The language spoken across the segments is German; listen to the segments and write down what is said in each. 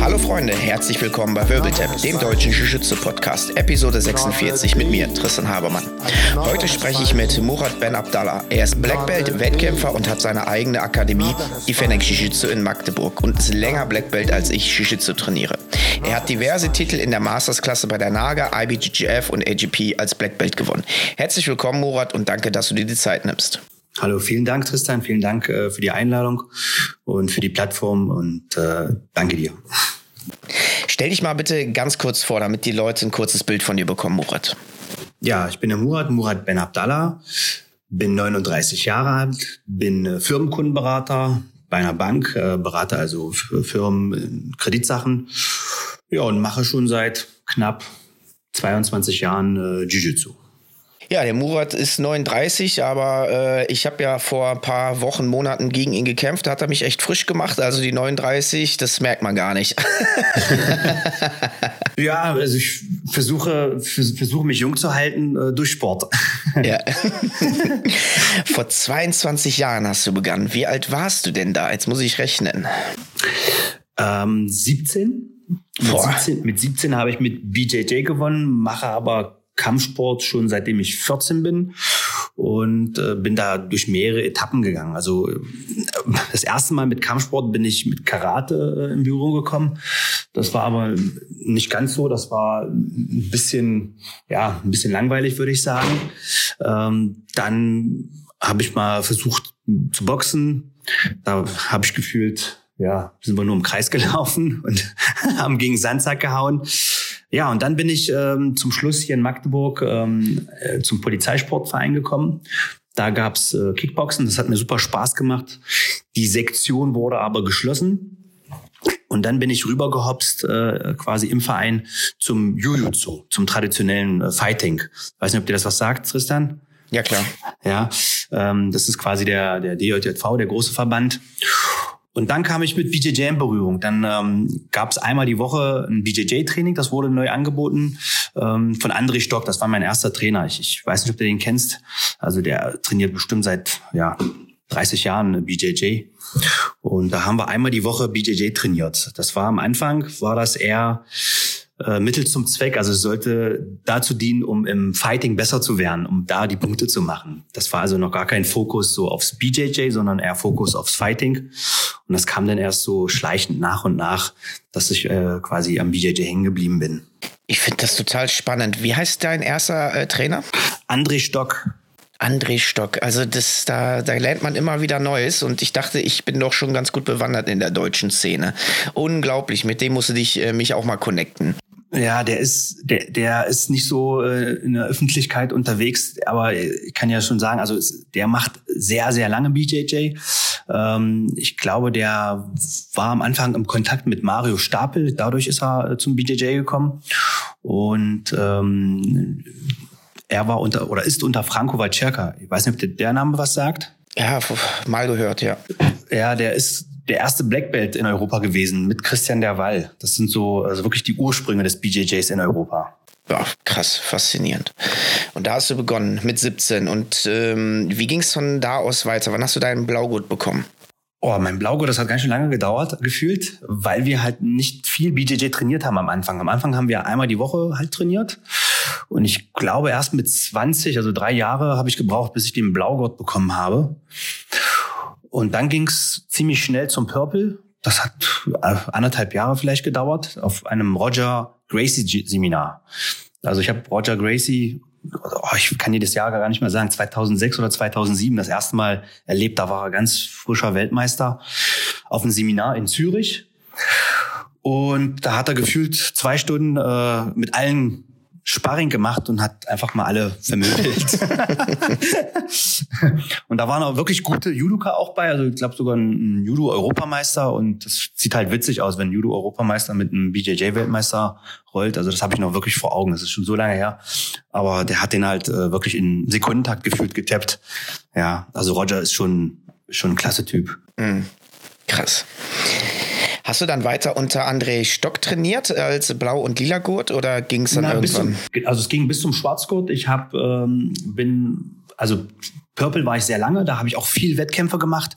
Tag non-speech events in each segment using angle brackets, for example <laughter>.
Hallo Freunde, herzlich willkommen bei Wirbeltap, dem deutschen Jiu-Jitsu-Podcast, Episode 46 mit mir, Tristan Habermann. Heute spreche ich mit Murat Ben Abdallah. Er ist Black Belt, Wettkämpfer und hat seine eigene Akademie, die Fennec Jiu-Jitsu in Magdeburg und ist länger Black Belt als ich Jiu-Jitsu trainiere. Er hat diverse Titel in der Mastersklasse bei der NAGA, IBGGF und AGP als Black Belt gewonnen. Herzlich willkommen Murat und danke, dass du dir die Zeit nimmst. Hallo, vielen Dank, Tristan. Vielen Dank äh, für die Einladung und für die Plattform und äh, danke dir. Stell dich mal bitte ganz kurz vor, damit die Leute ein kurzes Bild von dir bekommen, Murat. Ja, ich bin der Murat, Murat Ben Abdallah, bin 39 Jahre alt, bin äh, Firmenkundenberater bei einer Bank, äh, berate also Firmen Kreditsachen ja, und mache schon seit knapp 22 Jahren äh, Jiu-Jitsu. Ja, der Murat ist 39, aber äh, ich habe ja vor ein paar Wochen, Monaten gegen ihn gekämpft. Da hat er mich echt frisch gemacht. Also die 39, das merkt man gar nicht. <laughs> ja, also ich versuche, versuche mich jung zu halten äh, durch Sport. <laughs> ja. <laughs> vor 22 Jahren hast du begonnen. Wie alt warst du denn da? Jetzt muss ich rechnen. Ähm, 17. Mit 17, mit 17 habe ich mit BJJ gewonnen, mache aber Kampfsport schon seitdem ich 14 bin und äh, bin da durch mehrere Etappen gegangen. Also äh, das erste Mal mit Kampfsport bin ich mit Karate äh, im Büro gekommen. Das war aber nicht ganz so. Das war ein bisschen, ja, ein bisschen langweilig, würde ich sagen. Ähm, dann habe ich mal versucht zu boxen. Da habe ich gefühlt, ja, sind wir nur im Kreis gelaufen und <laughs> haben gegen Sandsack gehauen. Ja, und dann bin ich ähm, zum Schluss hier in Magdeburg ähm, äh, zum Polizeisportverein gekommen. Da gab's äh, Kickboxen, das hat mir super Spaß gemacht. Die Sektion wurde aber geschlossen. Und dann bin ich rübergehopst, äh, quasi im Verein zum Jiu-Jitsu, zum traditionellen äh, Fighting. Weiß nicht, ob dir das was sagt, Tristan? Ja, klar. Ja, ähm, das ist quasi der, der DJV, der große Verband. Und dann kam ich mit BJJ in Berührung. Dann ähm, gab es einmal die Woche ein BJJ-Training, das wurde neu angeboten ähm, von André Stock. Das war mein erster Trainer. Ich, ich weiß nicht, ob du den kennst. Also der trainiert bestimmt seit ja 30 Jahren BJJ. Und da haben wir einmal die Woche BJJ trainiert. Das war am Anfang, war das eher äh, Mittel zum Zweck. Also es sollte dazu dienen, um im Fighting besser zu werden, um da die Punkte zu machen. Das war also noch gar kein Fokus so aufs BJJ, sondern eher Fokus aufs Fighting. Und das kam dann erst so schleichend nach und nach, dass ich äh, quasi am BJJ hängen geblieben bin. Ich finde das total spannend. Wie heißt dein erster äh, Trainer? André Stock. André Stock. Also das, da, da lernt man immer wieder Neues und ich dachte, ich bin doch schon ganz gut bewandert in der deutschen Szene. Unglaublich, mit dem musst du dich äh, mich auch mal connecten. Ja, der ist, der, der ist nicht so äh, in der Öffentlichkeit unterwegs, aber ich kann ja schon sagen, also der macht sehr, sehr lange BJJ. Ähm, ich glaube, der war am Anfang im Kontakt mit Mario Stapel, dadurch ist er äh, zum BJJ gekommen. Und ähm, er war unter oder ist unter Franco Valcerca. Ich weiß nicht, ob der, der Name was sagt. Ja, mal gehört, ja. Ja, der ist der erste Black Belt in Europa gewesen mit Christian Derwall. Das sind so also wirklich die Ursprünge des BJJs in Europa. Ja, krass, faszinierend. Und da hast du begonnen mit 17. Und ähm, wie ging es von da aus weiter? Wann hast du deinen Blaugurt bekommen? Oh, mein Blaugurt, das hat ganz schön lange gedauert, gefühlt, weil wir halt nicht viel BJJ trainiert haben am Anfang. Am Anfang haben wir einmal die Woche halt trainiert. Und ich glaube, erst mit 20, also drei Jahre, habe ich gebraucht, bis ich den Blaugurt bekommen habe. Und dann ging's ziemlich schnell zum Purple. Das hat äh, anderthalb Jahre vielleicht gedauert auf einem Roger Gracie Seminar. Also ich habe Roger Gracie, oh, ich kann das Jahr gar nicht mehr sagen, 2006 oder 2007 das erste Mal erlebt. Da war er ganz frischer Weltmeister auf einem Seminar in Zürich. Und da hat er gefühlt zwei Stunden äh, mit allen Sparring gemacht und hat einfach mal alle vermöbelt. <laughs> und da waren auch wirklich gute Judoka auch bei. Also ich glaube sogar ein Judo-Europameister. Und das sieht halt witzig aus, wenn ein Judo-Europameister mit einem BJJ-Weltmeister rollt. Also das habe ich noch wirklich vor Augen. Das ist schon so lange her. Aber der hat den halt äh, wirklich in Sekundentakt gefühlt getappt. Ja, also Roger ist schon, schon ein klasse Typ. Mhm. Krass. Hast du dann weiter unter André Stock trainiert als Blau- und Lila-Gurt oder ging es dann Na, irgendwann? Zum, also es ging bis zum Schwarzgurt. Ich habe ähm, bin also Purple war ich sehr lange, da habe ich auch viel Wettkämpfe gemacht.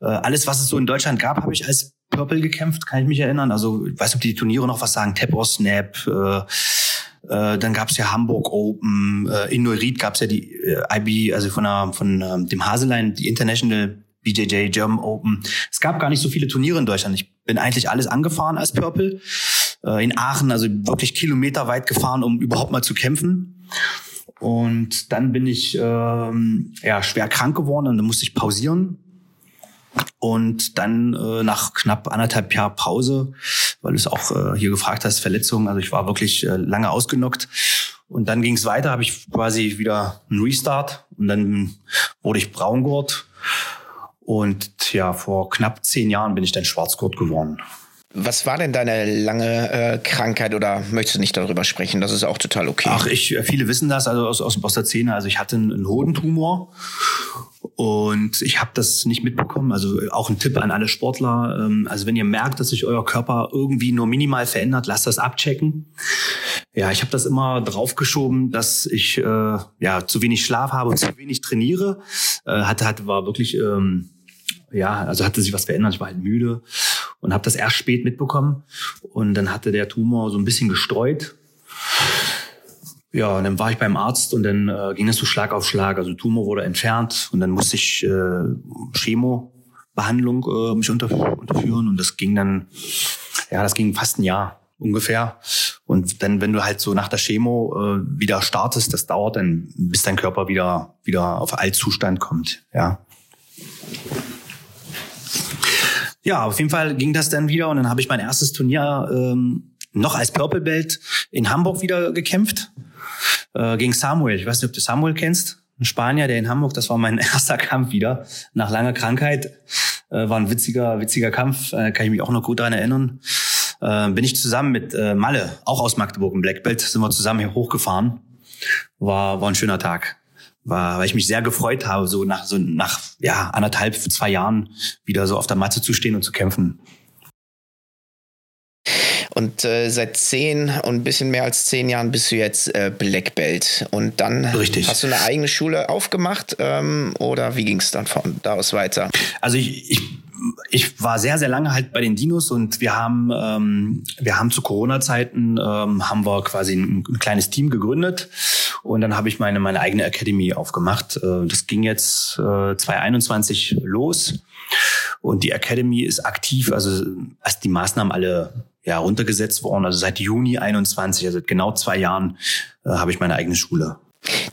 Äh, alles, was es so in Deutschland gab, habe ich als Purple gekämpft, kann ich mich erinnern. Also ich weiß nicht, ob die Turniere noch was sagen, Tap or Snap. Äh, äh, dann gab es ja Hamburg Open, äh, in Neuried gab es ja die äh, IB, also von, der, von äh, dem Haselein, die International BJJ German Open. Es gab gar nicht so viele Turniere in Deutschland. Ich bin eigentlich alles angefahren als Purple. Äh, in Aachen, also wirklich kilometerweit gefahren, um überhaupt mal zu kämpfen. Und dann bin ich ähm, ja schwer krank geworden und dann musste ich pausieren. Und dann äh, nach knapp anderthalb Jahr Pause, weil du es auch äh, hier gefragt hast, Verletzungen, also ich war wirklich äh, lange ausgenockt. Und dann ging es weiter, habe ich quasi wieder einen Restart und dann wurde ich Braungurt. Und ja, vor knapp zehn Jahren bin ich dann Schwarzgurt geworden. Was war denn deine lange äh, Krankheit oder möchtest du nicht darüber sprechen? Das ist auch total okay. Ach, ich, äh, viele wissen das, also aus, aus, aus der Szene. Also ich hatte einen, Hodentumor und ich habe das nicht mitbekommen. Also auch ein Tipp an alle Sportler. Ähm, also wenn ihr merkt, dass sich euer Körper irgendwie nur minimal verändert, lasst das abchecken. Ja, ich habe das immer draufgeschoben, dass ich äh, ja zu wenig Schlaf habe und zu wenig trainiere. Äh, hatte, hatte war wirklich ähm, ja, also hatte sich was verändert. Ich war halt müde und habe das erst spät mitbekommen. Und dann hatte der Tumor so ein bisschen gestreut. Ja, und dann war ich beim Arzt und dann äh, ging das so Schlag auf Schlag. Also Tumor wurde entfernt und dann musste ich äh, Chemobehandlung äh, mich unter, unterführen und das ging dann, ja, das ging fast ein Jahr ungefähr. Und dann, wenn du halt so nach der Chemo äh, wieder startest, das dauert dann, bis dein Körper wieder wieder auf Altzustand kommt. Ja. Ja, auf jeden Fall ging das dann wieder und dann habe ich mein erstes Turnier ähm, noch als Purple Belt in Hamburg wieder gekämpft äh, gegen Samuel. Ich weiß nicht, ob du Samuel kennst. Ein Spanier, der in Hamburg, das war mein <laughs> erster Kampf wieder nach langer Krankheit. Äh, war ein witziger, witziger Kampf, äh, kann ich mich auch noch gut daran erinnern. Äh, bin ich zusammen mit äh, Malle, auch aus Magdeburg im Black Belt, sind wir zusammen hier hochgefahren. War, war ein schöner Tag war, weil ich mich sehr gefreut habe, so nach so nach ja anderthalb zwei Jahren wieder so auf der Matte zu stehen und zu kämpfen. Und äh, seit zehn und ein bisschen mehr als zehn Jahren bist du jetzt äh, Black Belt. Und dann Richtig. hast du eine eigene Schule aufgemacht ähm, oder wie ging es dann von da aus weiter? Also ich, ich ich war sehr, sehr lange halt bei den Dinos und wir haben, ähm, wir haben zu Corona-Zeiten ähm, haben wir quasi ein, ein, kleines Team gegründet und dann habe ich meine, meine eigene Academy aufgemacht. Äh, das ging jetzt äh, 2021 los und die Academy ist aktiv, also als die Maßnahmen alle ja, runtergesetzt worden, also seit Juni 21, also genau zwei Jahren äh, habe ich meine eigene Schule.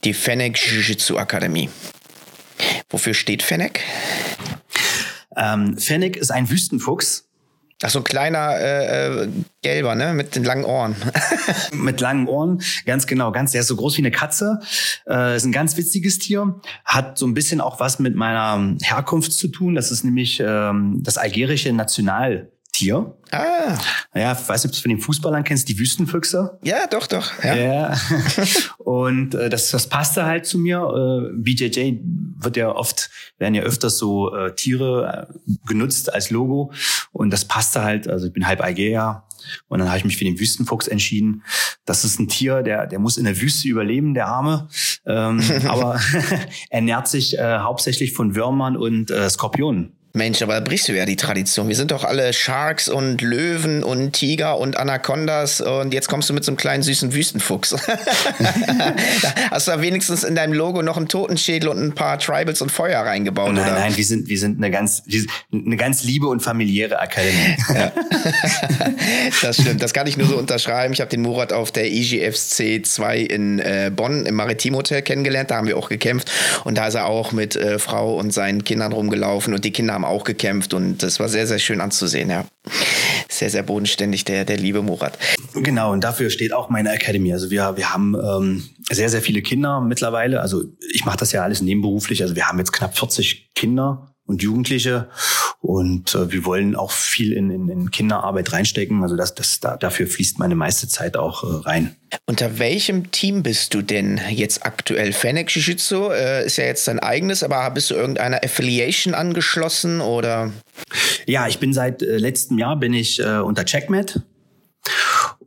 Die Fennec Jiu-Jitsu Akademie. Wofür steht Fennec? Ähm, Fennec ist ein Wüstenfuchs. Ach, so ein kleiner äh, äh, gelber, ne? Mit den langen Ohren. <laughs> Mit langen Ohren, ganz genau, ganz, der ist so groß wie eine Katze. Äh, ist ein ganz witziges Tier. Hat so ein bisschen auch was mit meiner Herkunft zu tun. Das ist nämlich ähm, das algerische National. Tier. Ah. Ja, ich weiß nicht, ob du es von den Fußballern kennst, die Wüstenfüchse. Ja, doch, doch. Ja. ja. <laughs> Und äh, das, das passte halt zu mir. Äh, BJJ wird ja oft, werden ja öfters so äh, Tiere äh, genutzt als Logo. Und das passte halt, also ich bin halb Algerier. Und dann habe ich mich für den Wüstenfuchs entschieden. Das ist ein Tier, der, der muss in der Wüste überleben, der Arme. Ähm, <laughs> aber <laughs> ernährt sich äh, hauptsächlich von Würmern und äh, Skorpionen. Mensch, aber da brichst du ja die Tradition. Wir sind doch alle Sharks und Löwen und Tiger und Anacondas und jetzt kommst du mit so einem kleinen süßen Wüstenfuchs. <laughs> Hast du da wenigstens in deinem Logo noch einen Totenschädel und ein paar Tribals und Feuer reingebaut? Nein, oder? nein, wir sind, wir sind eine ganz, eine ganz liebe und familiäre Akademie. Ja. <laughs> das stimmt, das kann ich nur so unterschreiben. Ich habe den Murat auf der IGFC 2 in äh, Bonn im Maritim Hotel kennengelernt. Da haben wir auch gekämpft und da ist er auch mit äh, Frau und seinen Kindern rumgelaufen und die Kinder haben haben auch gekämpft und das war sehr, sehr schön anzusehen, ja. Sehr, sehr bodenständig, der, der liebe Murat. Genau, und dafür steht auch meine Academy. Also wir, wir haben ähm, sehr, sehr viele Kinder mittlerweile. Also ich mache das ja alles nebenberuflich. Also wir haben jetzt knapp 40 Kinder und Jugendliche Und äh, wir wollen auch viel in, in, in Kinderarbeit reinstecken. Also das, das, da, dafür fließt meine meiste Zeit auch äh, rein. Unter welchem Team bist du denn jetzt aktuell? Fennec Jiu-Jitsu äh, ist ja jetzt dein eigenes, aber bist du irgendeiner Affiliation angeschlossen oder? Ja, ich bin seit äh, letztem Jahr bin ich äh, unter Checkmat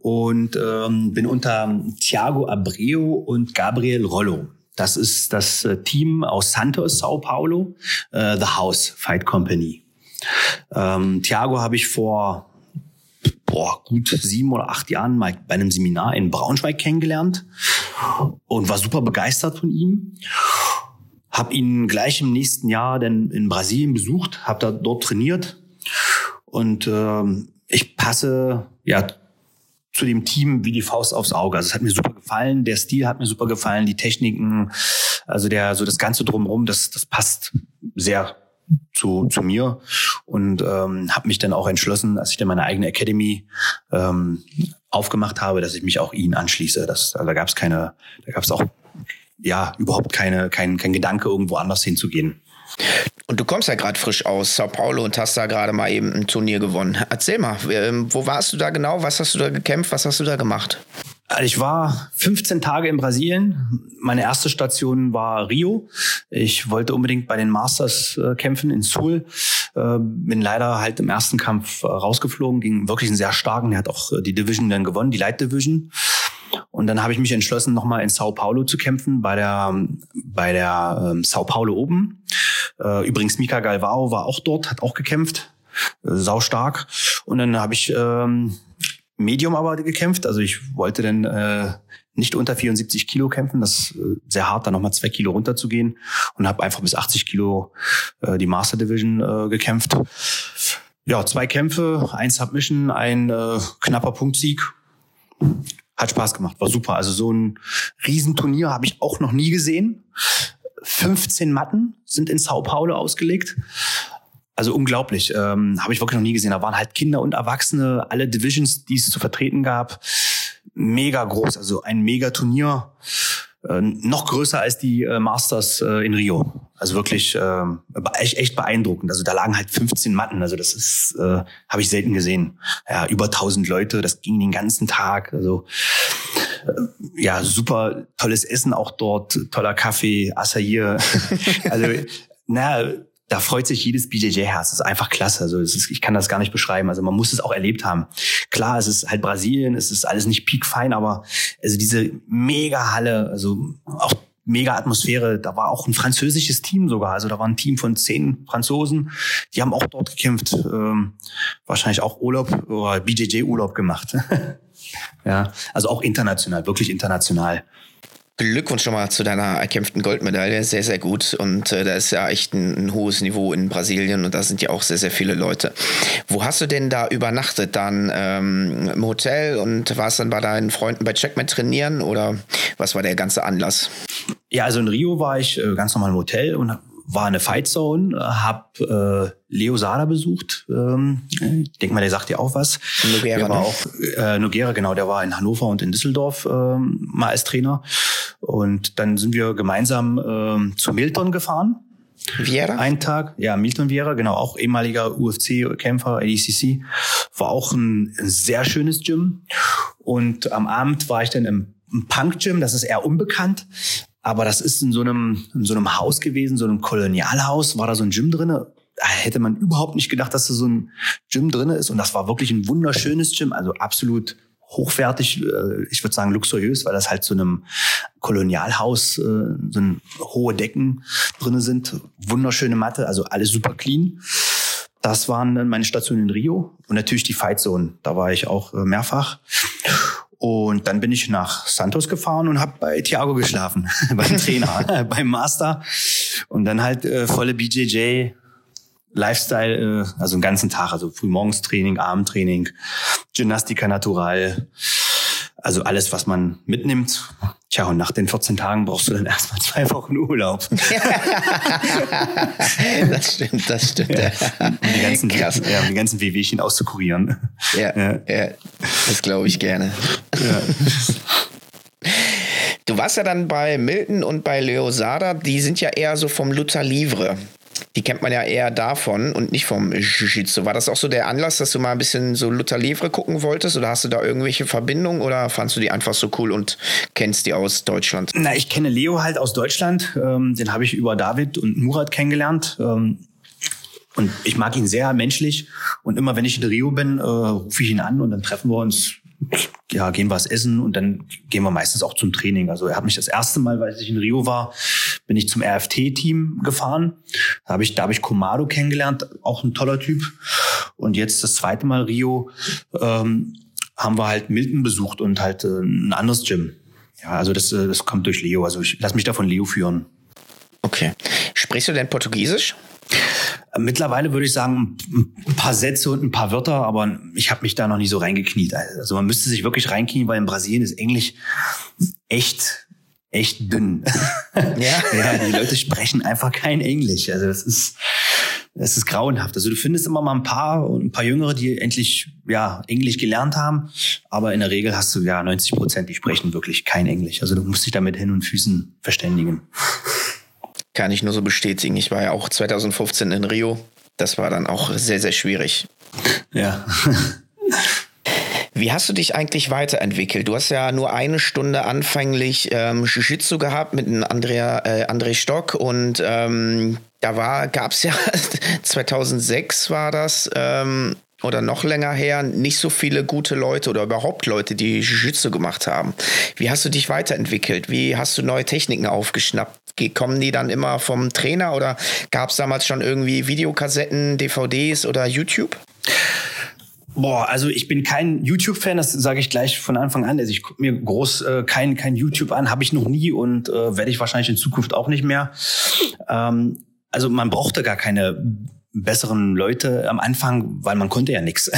und ähm, bin unter Thiago Abreu und Gabriel Rollo. Das ist das äh, Team aus Santos, Sao Paulo, äh, The House Fight Company. Ähm, Thiago habe ich vor boah, gut sieben oder acht Jahren mal bei einem Seminar in Braunschweig kennengelernt und war super begeistert von ihm. Hab ihn gleich im nächsten Jahr dann in Brasilien besucht, habe da dort trainiert und ähm, ich passe ja zu dem Team wie die Faust aufs Auge. Also es hat mir super gefallen, der Stil hat mir super gefallen, die Techniken, also der so das ganze drumherum, das das passt sehr zu, zu mir und ähm, habe mich dann auch entschlossen, als ich dann meine eigene Academy ähm, aufgemacht habe, dass ich mich auch ihnen anschließe. Das, also da gab es keine, da gab es auch ja überhaupt keine kein, kein Gedanke irgendwo anders hinzugehen. Und du kommst ja gerade frisch aus Sao Paulo und hast da gerade mal eben ein Turnier gewonnen. Erzähl mal, wo warst du da genau? Was hast du da gekämpft? Was hast du da gemacht? Also ich war 15 Tage in Brasilien. Meine erste Station war Rio. Ich wollte unbedingt bei den Masters äh, kämpfen in Sul. Äh, bin leider halt im ersten Kampf äh, rausgeflogen, ging wirklich einen sehr starken. Er hat auch äh, die Division dann gewonnen, die Light Division. Und dann habe ich mich entschlossen, nochmal in Sao Paulo zu kämpfen, bei der, bei der ähm, Sao Paulo oben. Äh, übrigens, Mika Galvao war auch dort, hat auch gekämpft. Äh, sau stark. Und dann habe ich ähm, Medium aber gekämpft. Also ich wollte dann äh, nicht unter 74 Kilo kämpfen. Das ist äh, sehr hart, da nochmal zwei Kilo runterzugehen. Und habe einfach bis 80 Kilo äh, die Master Division äh, gekämpft. Ja, zwei Kämpfe, ein Submission, ein äh, knapper Punktsieg. Hat Spaß gemacht, war super. Also so ein Riesenturnier habe ich auch noch nie gesehen. 15 Matten sind in Sao Paulo ausgelegt. Also unglaublich. Ähm, Habe ich wirklich noch nie gesehen. Da waren halt Kinder und Erwachsene, alle Divisions, die es zu vertreten gab. Mega groß, also ein mega Turnier. Äh, noch größer als die äh, Masters äh, in Rio. Also wirklich äh, echt, echt beeindruckend. Also da lagen halt 15 Matten. Also das ist, äh, habe ich selten gesehen. Ja, über 1000 Leute. Das ging den ganzen Tag. Also äh, ja, super tolles Essen auch dort, toller Kaffee, Acai. <laughs> also na, da freut sich jedes BJJ-Herz. Das ist einfach klasse. Also ist, ich kann das gar nicht beschreiben. Also man muss es auch erlebt haben. Klar, es ist halt Brasilien, es ist alles nicht piekfein, aber also diese mega Halle, also auch mega Atmosphäre. Da war auch ein französisches Team sogar. Also da war ein Team von zehn Franzosen. Die haben auch dort gekämpft. Ähm, wahrscheinlich auch Urlaub oder BJJ-Urlaub gemacht. <laughs> ja, also auch international, wirklich international. Glückwunsch schon mal zu deiner erkämpften Goldmedaille. Sehr, sehr gut. Und äh, da ist ja echt ein, ein, hohes Niveau in Brasilien und da sind ja auch sehr, sehr viele Leute. Wo hast du denn da übernachtet? Dann ähm, im Hotel und warst dann bei deinen Freunden bei Checkmate trainieren oder was war der ganze Anlass? Ja, also in Rio war ich äh, ganz normal im Hotel und war eine Fight Zone, hab äh, Leo Sada besucht. Ähm, ich denke mal, der sagt dir auch was. Nogera, der war ne? auch äh, Nogera, genau, der war in Hannover und in Düsseldorf ähm, mal als Trainer. Und dann sind wir gemeinsam ähm, zu Milton gefahren. Viera? Ein Tag, ja, Milton Viera, genau, auch ehemaliger UFC-Kämpfer, ADCC. War auch ein, ein sehr schönes Gym. Und am Abend war ich dann im Punk Gym, das ist eher unbekannt, aber das ist in so einem, in so einem Haus gewesen, so einem Kolonialhaus, war da so ein Gym drinne. Da hätte man überhaupt nicht gedacht, dass da so ein Gym drinne ist. Und das war wirklich ein wunderschönes Gym, also absolut hochwertig, äh, ich würde sagen luxuriös, weil das halt so einem Kolonialhaus, äh, so ein hohe Decken drinne sind, wunderschöne Matte, also alles super clean. Das waren dann meine Stationen in Rio und natürlich die Fight Zone. Da war ich auch äh, mehrfach. Und dann bin ich nach Santos gefahren und habe bei Thiago geschlafen, <laughs> beim Trainer, <laughs> beim Master. Und dann halt äh, volle BJJ, Lifestyle, äh, also den ganzen Tag, also frühmorgens Training, Abendtraining, Gymnastika Natural, also alles, was man mitnimmt. Tja, und nach den 14 Tagen brauchst du dann erstmal zwei Wochen Urlaub. <laughs> das stimmt, das stimmt. Ja. Um die ganzen, Krass. Ja, um die ganzen Wehwehchen auszukurieren. Ja, ja. ja das glaube ich gerne. Ja. Du warst ja dann bei Milton und bei Leo Sada, die sind ja eher so vom Luther Livre. Die kennt man ja eher davon und nicht vom Jiu-Jitsu. War das auch so der Anlass, dass du mal ein bisschen so Luther Levre gucken wolltest oder hast du da irgendwelche Verbindungen oder fandst du die einfach so cool und kennst die aus Deutschland? Na, ich kenne Leo halt aus Deutschland. Ähm, den habe ich über David und Murat kennengelernt. Ähm, und ich mag ihn sehr menschlich. Und immer wenn ich in Rio bin, äh, rufe ich ihn an und dann treffen wir uns ja, gehen wir was essen und dann gehen wir meistens auch zum Training. Also er hat mich das erste Mal, weil ich in Rio war, bin ich zum RFT-Team gefahren. Da habe ich, da habe ich Komado kennengelernt, auch ein toller Typ. Und jetzt das zweite Mal Rio ähm, haben wir halt Milton besucht und halt äh, ein anderes Gym. Ja, also das, äh, das kommt durch Leo. Also ich lass mich da von Leo führen. Okay. Sprichst du denn Portugiesisch? Mittlerweile würde ich sagen, ein paar Sätze und ein paar Wörter, aber ich habe mich da noch nie so reingekniet. Also man müsste sich wirklich reinknien, weil in Brasilien ist Englisch echt echt dünn. <laughs> Ja? ja, die Leute sprechen einfach kein Englisch. Also das ist das ist grauenhaft. Also du findest immer mal ein paar ein paar Jüngere, die endlich ja Englisch gelernt haben, aber in der Regel hast du ja 90 Prozent, die sprechen wirklich kein Englisch. Also du musst dich damit hin und Füßen verständigen. Kann ich nur so bestätigen. Ich war ja auch 2015 in Rio. Das war dann auch sehr, sehr schwierig. Ja. <laughs> Wie hast du dich eigentlich weiterentwickelt? Du hast ja nur eine Stunde anfänglich ähm, Jiu-Jitsu gehabt mit einem Andrea, äh, André Stock und ähm, da war, gab es ja <laughs> 2006 war das ähm, oder noch länger her nicht so viele gute Leute oder überhaupt Leute, die Jiu-Jitsu gemacht haben. Wie hast du dich weiterentwickelt? Wie hast du neue Techniken aufgeschnappt? Kommen die dann immer vom Trainer oder gab es damals schon irgendwie Videokassetten, DVDs oder YouTube? Boah, also ich bin kein YouTube-Fan, das sage ich gleich von Anfang an. Also ich gucke mir groß äh, kein, kein YouTube an, habe ich noch nie und äh, werde ich wahrscheinlich in Zukunft auch nicht mehr. Ähm, also man brauchte gar keine besseren Leute am Anfang, weil man konnte ja nichts.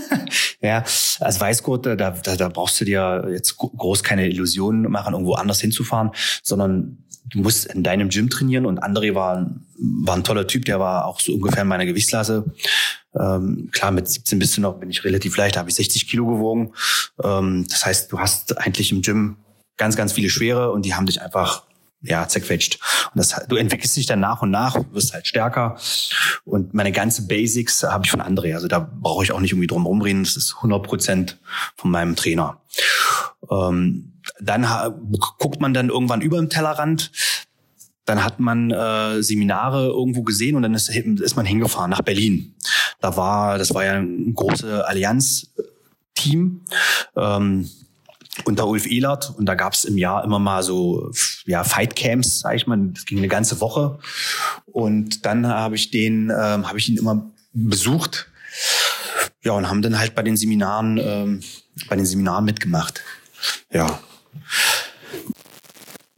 <laughs> ja, als Weißgurt, da, da, da brauchst du dir jetzt groß keine Illusionen machen, irgendwo anders hinzufahren, sondern du musst in deinem Gym trainieren und André war, war ein toller Typ, der war auch so ungefähr in meiner Gewichtsklasse. Ähm, klar, mit 17 bist du noch, bin ich relativ leicht, habe ich 60 Kilo gewogen. Ähm, das heißt, du hast eigentlich im Gym ganz, ganz viele Schwere und die haben dich einfach ja, zerquetscht. Und das, du entwickelst dich dann nach und nach, wirst halt stärker. Und meine ganze Basics habe ich von André. Also da brauche ich auch nicht irgendwie drum rumreden. Das ist 100 Prozent von meinem Trainer. Ähm, dann guckt man dann irgendwann über dem Tellerrand. Dann hat man äh, Seminare irgendwo gesehen und dann ist, ist man hingefahren nach Berlin. Da war, das war ja ein große Allianz-Team. Ähm, unter Ulf Ehlert. Und da gab es im Jahr immer mal so ja Fight Camps, sag ich mal, das ging eine ganze Woche. Und dann habe ich den ähm, habe ich ihn immer besucht. Ja und haben dann halt bei den Seminaren ähm, bei den Seminaren mitgemacht. Ja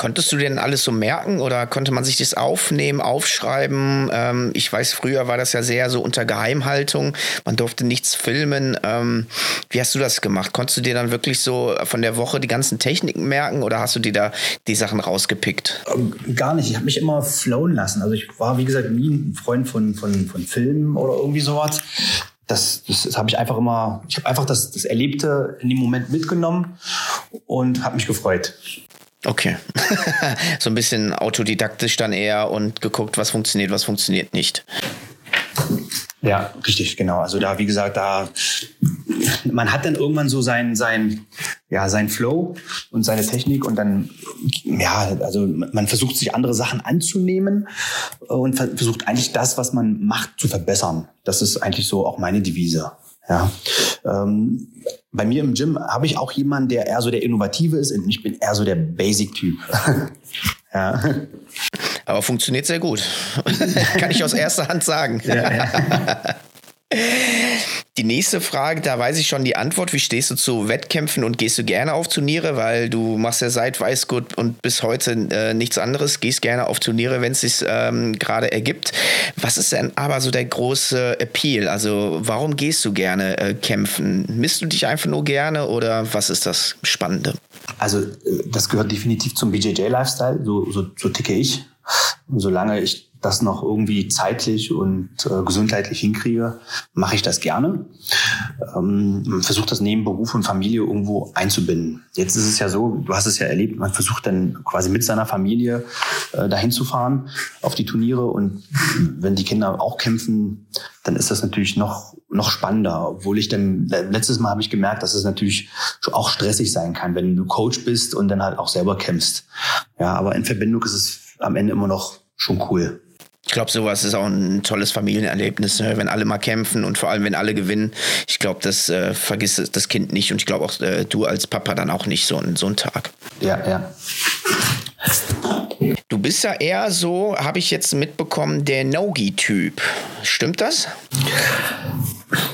Konntest du denn alles so merken oder konnte man sich das aufnehmen, aufschreiben? Ähm, ich weiß, früher war das ja sehr so unter Geheimhaltung. Man durfte nichts filmen. Ähm, wie hast du das gemacht? Konntest du dir dann wirklich so von der Woche die ganzen Techniken merken oder hast du dir da die Sachen rausgepickt? Ähm, gar nicht. Ich habe mich immer flowen lassen. Also ich war, wie gesagt, nie ein Freund von, von, von Filmen oder irgendwie sowas. Das, das, das habe ich einfach immer, ich habe einfach das, das Erlebte in dem Moment mitgenommen und habe mich gefreut. Okay. <laughs> so ein bisschen autodidaktisch dann eher und geguckt, was funktioniert, was funktioniert nicht. Ja, richtig, genau. Also da, wie gesagt, da man hat dann irgendwann so sein sein ja sein Flow und seine Technik und dann ja also man versucht sich andere Sachen anzunehmen und versucht eigentlich das, was man macht, zu verbessern. Das ist eigentlich so auch meine Devise. Ja. Ähm, bei mir im Gym habe ich auch jemanden, der eher so der Innovative ist und ich bin eher so der Basic-Typ. <laughs> ja. Aber funktioniert sehr gut. <laughs> Kann ich aus erster Hand sagen. Ja, ja. <laughs> Die nächste Frage, da weiß ich schon die Antwort. Wie stehst du zu Wettkämpfen und gehst du gerne auf Turniere? Weil du machst ja seit Weißgut und bis heute äh, nichts anderes, gehst gerne auf Turniere, wenn es sich ähm, gerade ergibt. Was ist denn aber so der große Appeal? Also warum gehst du gerne äh, kämpfen? Misst du dich einfach nur gerne oder was ist das Spannende? Also äh, das gehört definitiv zum BJJ-Lifestyle, so, so, so ticke ich. Solange ich das noch irgendwie zeitlich und äh, gesundheitlich hinkriege, mache ich das gerne. Ähm, versucht das neben Beruf und Familie irgendwo einzubinden. Jetzt ist es ja so, du hast es ja erlebt, man versucht dann quasi mit seiner Familie äh, dahin zu fahren auf die Turniere und wenn die Kinder auch kämpfen, dann ist das natürlich noch noch spannender. Obwohl ich dann letztes Mal habe ich gemerkt, dass es natürlich auch stressig sein kann, wenn du Coach bist und dann halt auch selber kämpfst. Ja, aber in Verbindung ist es am Ende immer noch schon cool. Ich glaube, sowas ist auch ein tolles Familienerlebnis, ne? wenn alle mal kämpfen und vor allem, wenn alle gewinnen. Ich glaube, das äh, vergisst das Kind nicht und ich glaube auch äh, du als Papa dann auch nicht so, so einen Tag. Ja, ja. Du bist ja eher so, habe ich jetzt mitbekommen, der Nogi-Typ. Stimmt das?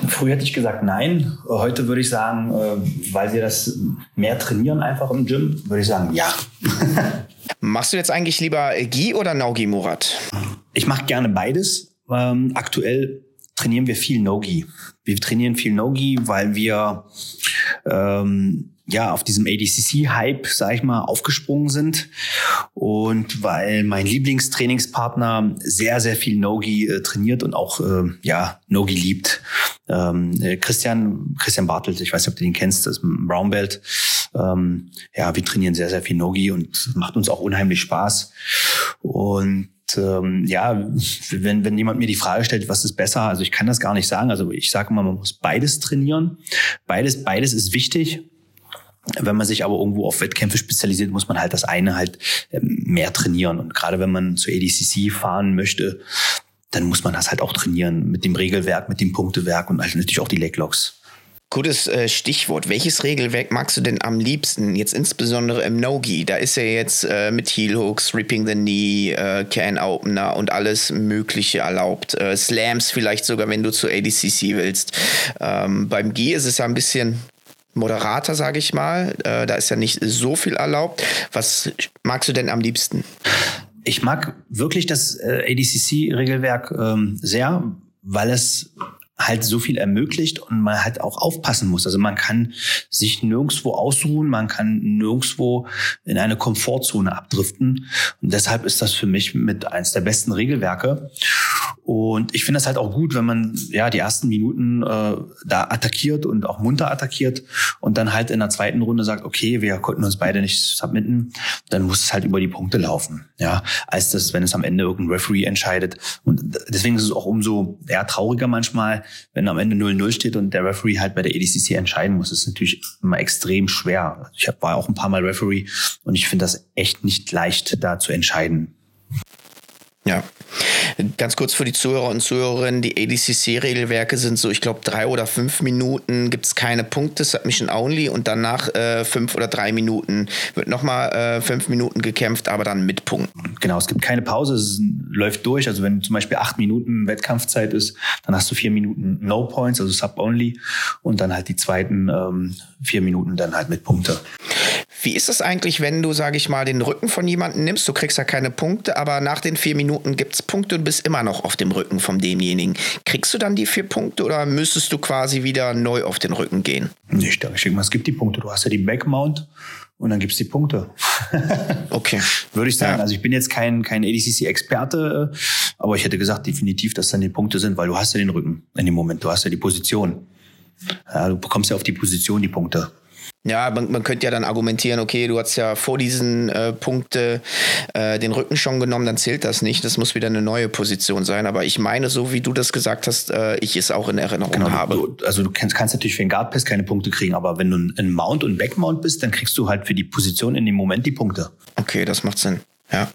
Früher hätte ich gesagt nein. Heute würde ich sagen, äh, weil wir das mehr trainieren einfach im Gym, würde ich sagen ja. <laughs> Machst du jetzt eigentlich lieber Gi oder No-Gi, Murat? Ich mache gerne beides. Ähm, aktuell trainieren wir viel No-Gi. Wir trainieren viel No-Gi, weil wir ähm, ja auf diesem ADCC-Hype, sag ich mal, aufgesprungen sind und weil mein Lieblingstrainingspartner sehr sehr viel Nogi äh, trainiert und auch äh, ja Nogi liebt. Ähm, äh, Christian Christian Bartelt, ich weiß nicht, ob du den kennst, das ist ein Brown Belt. Ähm, ja, wir trainieren sehr sehr viel Nogi und macht uns auch unheimlich Spaß und ähm, ja, wenn, wenn jemand mir die Frage stellt, was ist besser, also ich kann das gar nicht sagen. Also ich sage immer, man muss beides trainieren. Beides, beides ist wichtig. Wenn man sich aber irgendwo auf Wettkämpfe spezialisiert, muss man halt das eine halt ähm, mehr trainieren. Und gerade wenn man zur ADCC fahren möchte, dann muss man das halt auch trainieren mit dem Regelwerk, mit dem Punktewerk und halt natürlich auch die Leglogs. Gutes äh, Stichwort. Welches Regelwerk magst du denn am liebsten? Jetzt insbesondere im No-Gi. Da ist ja jetzt äh, mit Heel Hooks, Ripping the Knee, äh, Can Opener und alles Mögliche erlaubt. Äh, Slams vielleicht sogar, wenn du zur ADCC willst. Ähm, beim Gi ist es ja ein bisschen moderater, sage ich mal. Äh, da ist ja nicht so viel erlaubt. Was magst du denn am liebsten? Ich mag wirklich das äh, ADCC-Regelwerk ähm, sehr, weil es halt so viel ermöglicht und man halt auch aufpassen muss. Also man kann sich nirgendwo ausruhen, man kann nirgendwo in eine Komfortzone abdriften. Und deshalb ist das für mich mit eins der besten Regelwerke. Und ich finde das halt auch gut, wenn man ja die ersten Minuten äh, da attackiert und auch munter attackiert und dann halt in der zweiten Runde sagt, okay, wir konnten uns beide nicht submitten, dann muss es halt über die Punkte laufen. Ja, als das, wenn es am Ende irgendein Referee entscheidet. Und deswegen ist es auch umso ja, trauriger manchmal, wenn am Ende 0-0 steht und der Referee halt bei der ADCC entscheiden muss, ist natürlich immer extrem schwer. Ich war auch ein paar Mal Referee und ich finde das echt nicht leicht, da zu entscheiden. Ja. Ganz kurz für die Zuhörer und Zuhörerinnen, die ADCC-Regelwerke sind so, ich glaube, drei oder fünf Minuten gibt es keine Punkte, Submission only und danach äh, fünf oder drei Minuten wird nochmal äh, fünf Minuten gekämpft, aber dann mit Punkten. Genau, es gibt keine Pause, es läuft durch. Also wenn zum Beispiel acht Minuten Wettkampfzeit ist, dann hast du vier Minuten No Points, also Sub only und dann halt die zweiten ähm, vier Minuten dann halt mit Punkte. Wie ist es eigentlich, wenn du, sage ich mal, den Rücken von jemandem nimmst? Du kriegst ja keine Punkte, aber nach den vier Minuten gibt es Punkte und bist immer noch auf dem Rücken von demjenigen. Kriegst du dann die vier Punkte oder müsstest du quasi wieder neu auf den Rücken gehen? Ich denke mal, es gibt die Punkte. Du hast ja die Backmount und dann gibt es die Punkte. <laughs> okay. Würde ich sagen. Ja. Also ich bin jetzt kein, kein ADCC-Experte, äh, aber ich hätte gesagt, definitiv, dass dann die Punkte sind, weil du hast ja den Rücken in dem Moment. Du hast ja die Position. Ja, du bekommst ja auf die Position die Punkte. Ja, man, man könnte ja dann argumentieren, okay, du hast ja vor diesen äh, Punkte äh, den Rücken schon genommen, dann zählt das nicht. Das muss wieder eine neue Position sein. Aber ich meine, so wie du das gesagt hast, äh, ich es auch in Erinnerung genau, habe. Du, also du kannst, kannst natürlich für den Guard Pass keine Punkte kriegen, aber wenn du ein Mount und Backmount bist, dann kriegst du halt für die Position in dem Moment die Punkte. Okay, das macht Sinn. Ja.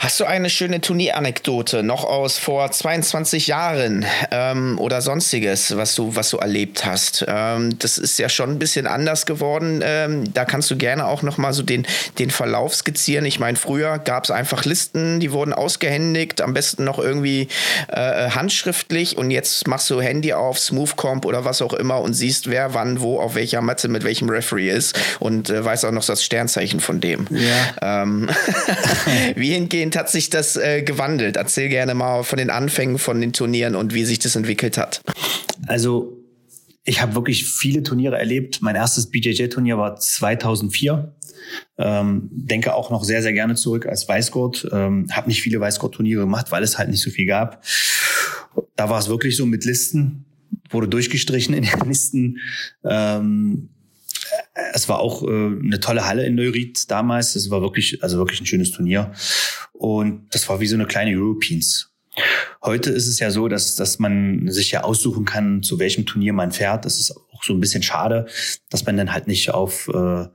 Hast du eine schöne Turnieranekdote noch aus vor 22 Jahren ähm, oder sonstiges, was du, was du erlebt hast? Ähm, das ist ja schon ein bisschen anders geworden. Ähm, da kannst du gerne auch noch mal so den, den Verlauf skizzieren. Ich meine, früher gab es einfach Listen, die wurden ausgehändigt, am besten noch irgendwie äh, handschriftlich und jetzt machst du Handy auf, Smoothcomp oder was auch immer und siehst, wer wann wo auf welcher Matte mit welchem Referee ist und äh, weiß auch noch das Sternzeichen von dem. Ja. Ähm, <laughs> wie hingehen dahingehend hat sich das äh, gewandelt? Erzähl gerne mal von den Anfängen von den Turnieren und wie sich das entwickelt hat. Also ich habe wirklich viele Turniere erlebt. Mein erstes BJJ-Turnier war 2004. Ähm, denke auch noch sehr, sehr gerne zurück als Weißgurt. Ähm, habe nicht viele Weißgurt-Turniere gemacht, weil es halt nicht so viel gab. Da war es wirklich so mit Listen, wurde durchgestrichen in den <laughs> Listen. Ähm, es war auch äh, eine tolle Halle in Neuried damals. Es war wirklich, also wirklich ein schönes Turnier. Und das war wie so eine kleine Europeans. Heute ist es ja so, dass, dass man sich ja aussuchen kann, zu welchem Turnier man fährt. Das ist auch so ein bisschen schade, dass man dann halt nicht auf, äh,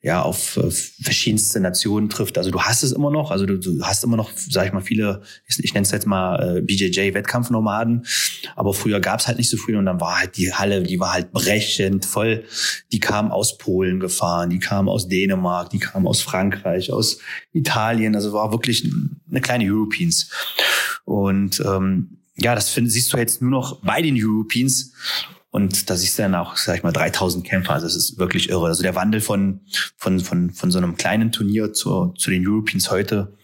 ja, auf äh, verschiedenste Nationen trifft. Also du hast es immer noch, also du, du hast immer noch, sag ich mal, viele, ich, ich nenne es jetzt mal äh, BJJ-Wettkampfnomaden, aber früher gab es halt nicht so viele und dann war halt die Halle, die war halt brechend voll. Die kamen aus Polen gefahren, die kamen aus Dänemark, die kamen aus Frankreich, aus Italien. Also war wirklich eine kleine Europeans. Und ähm, ja, das find, siehst du jetzt nur noch bei den Europeans. Und da siehst du dann auch, sag ich mal, 3000 Kämpfer. Also das ist wirklich irre. Also der Wandel von, von, von, von so einem kleinen Turnier zu, zu den Europeans heute,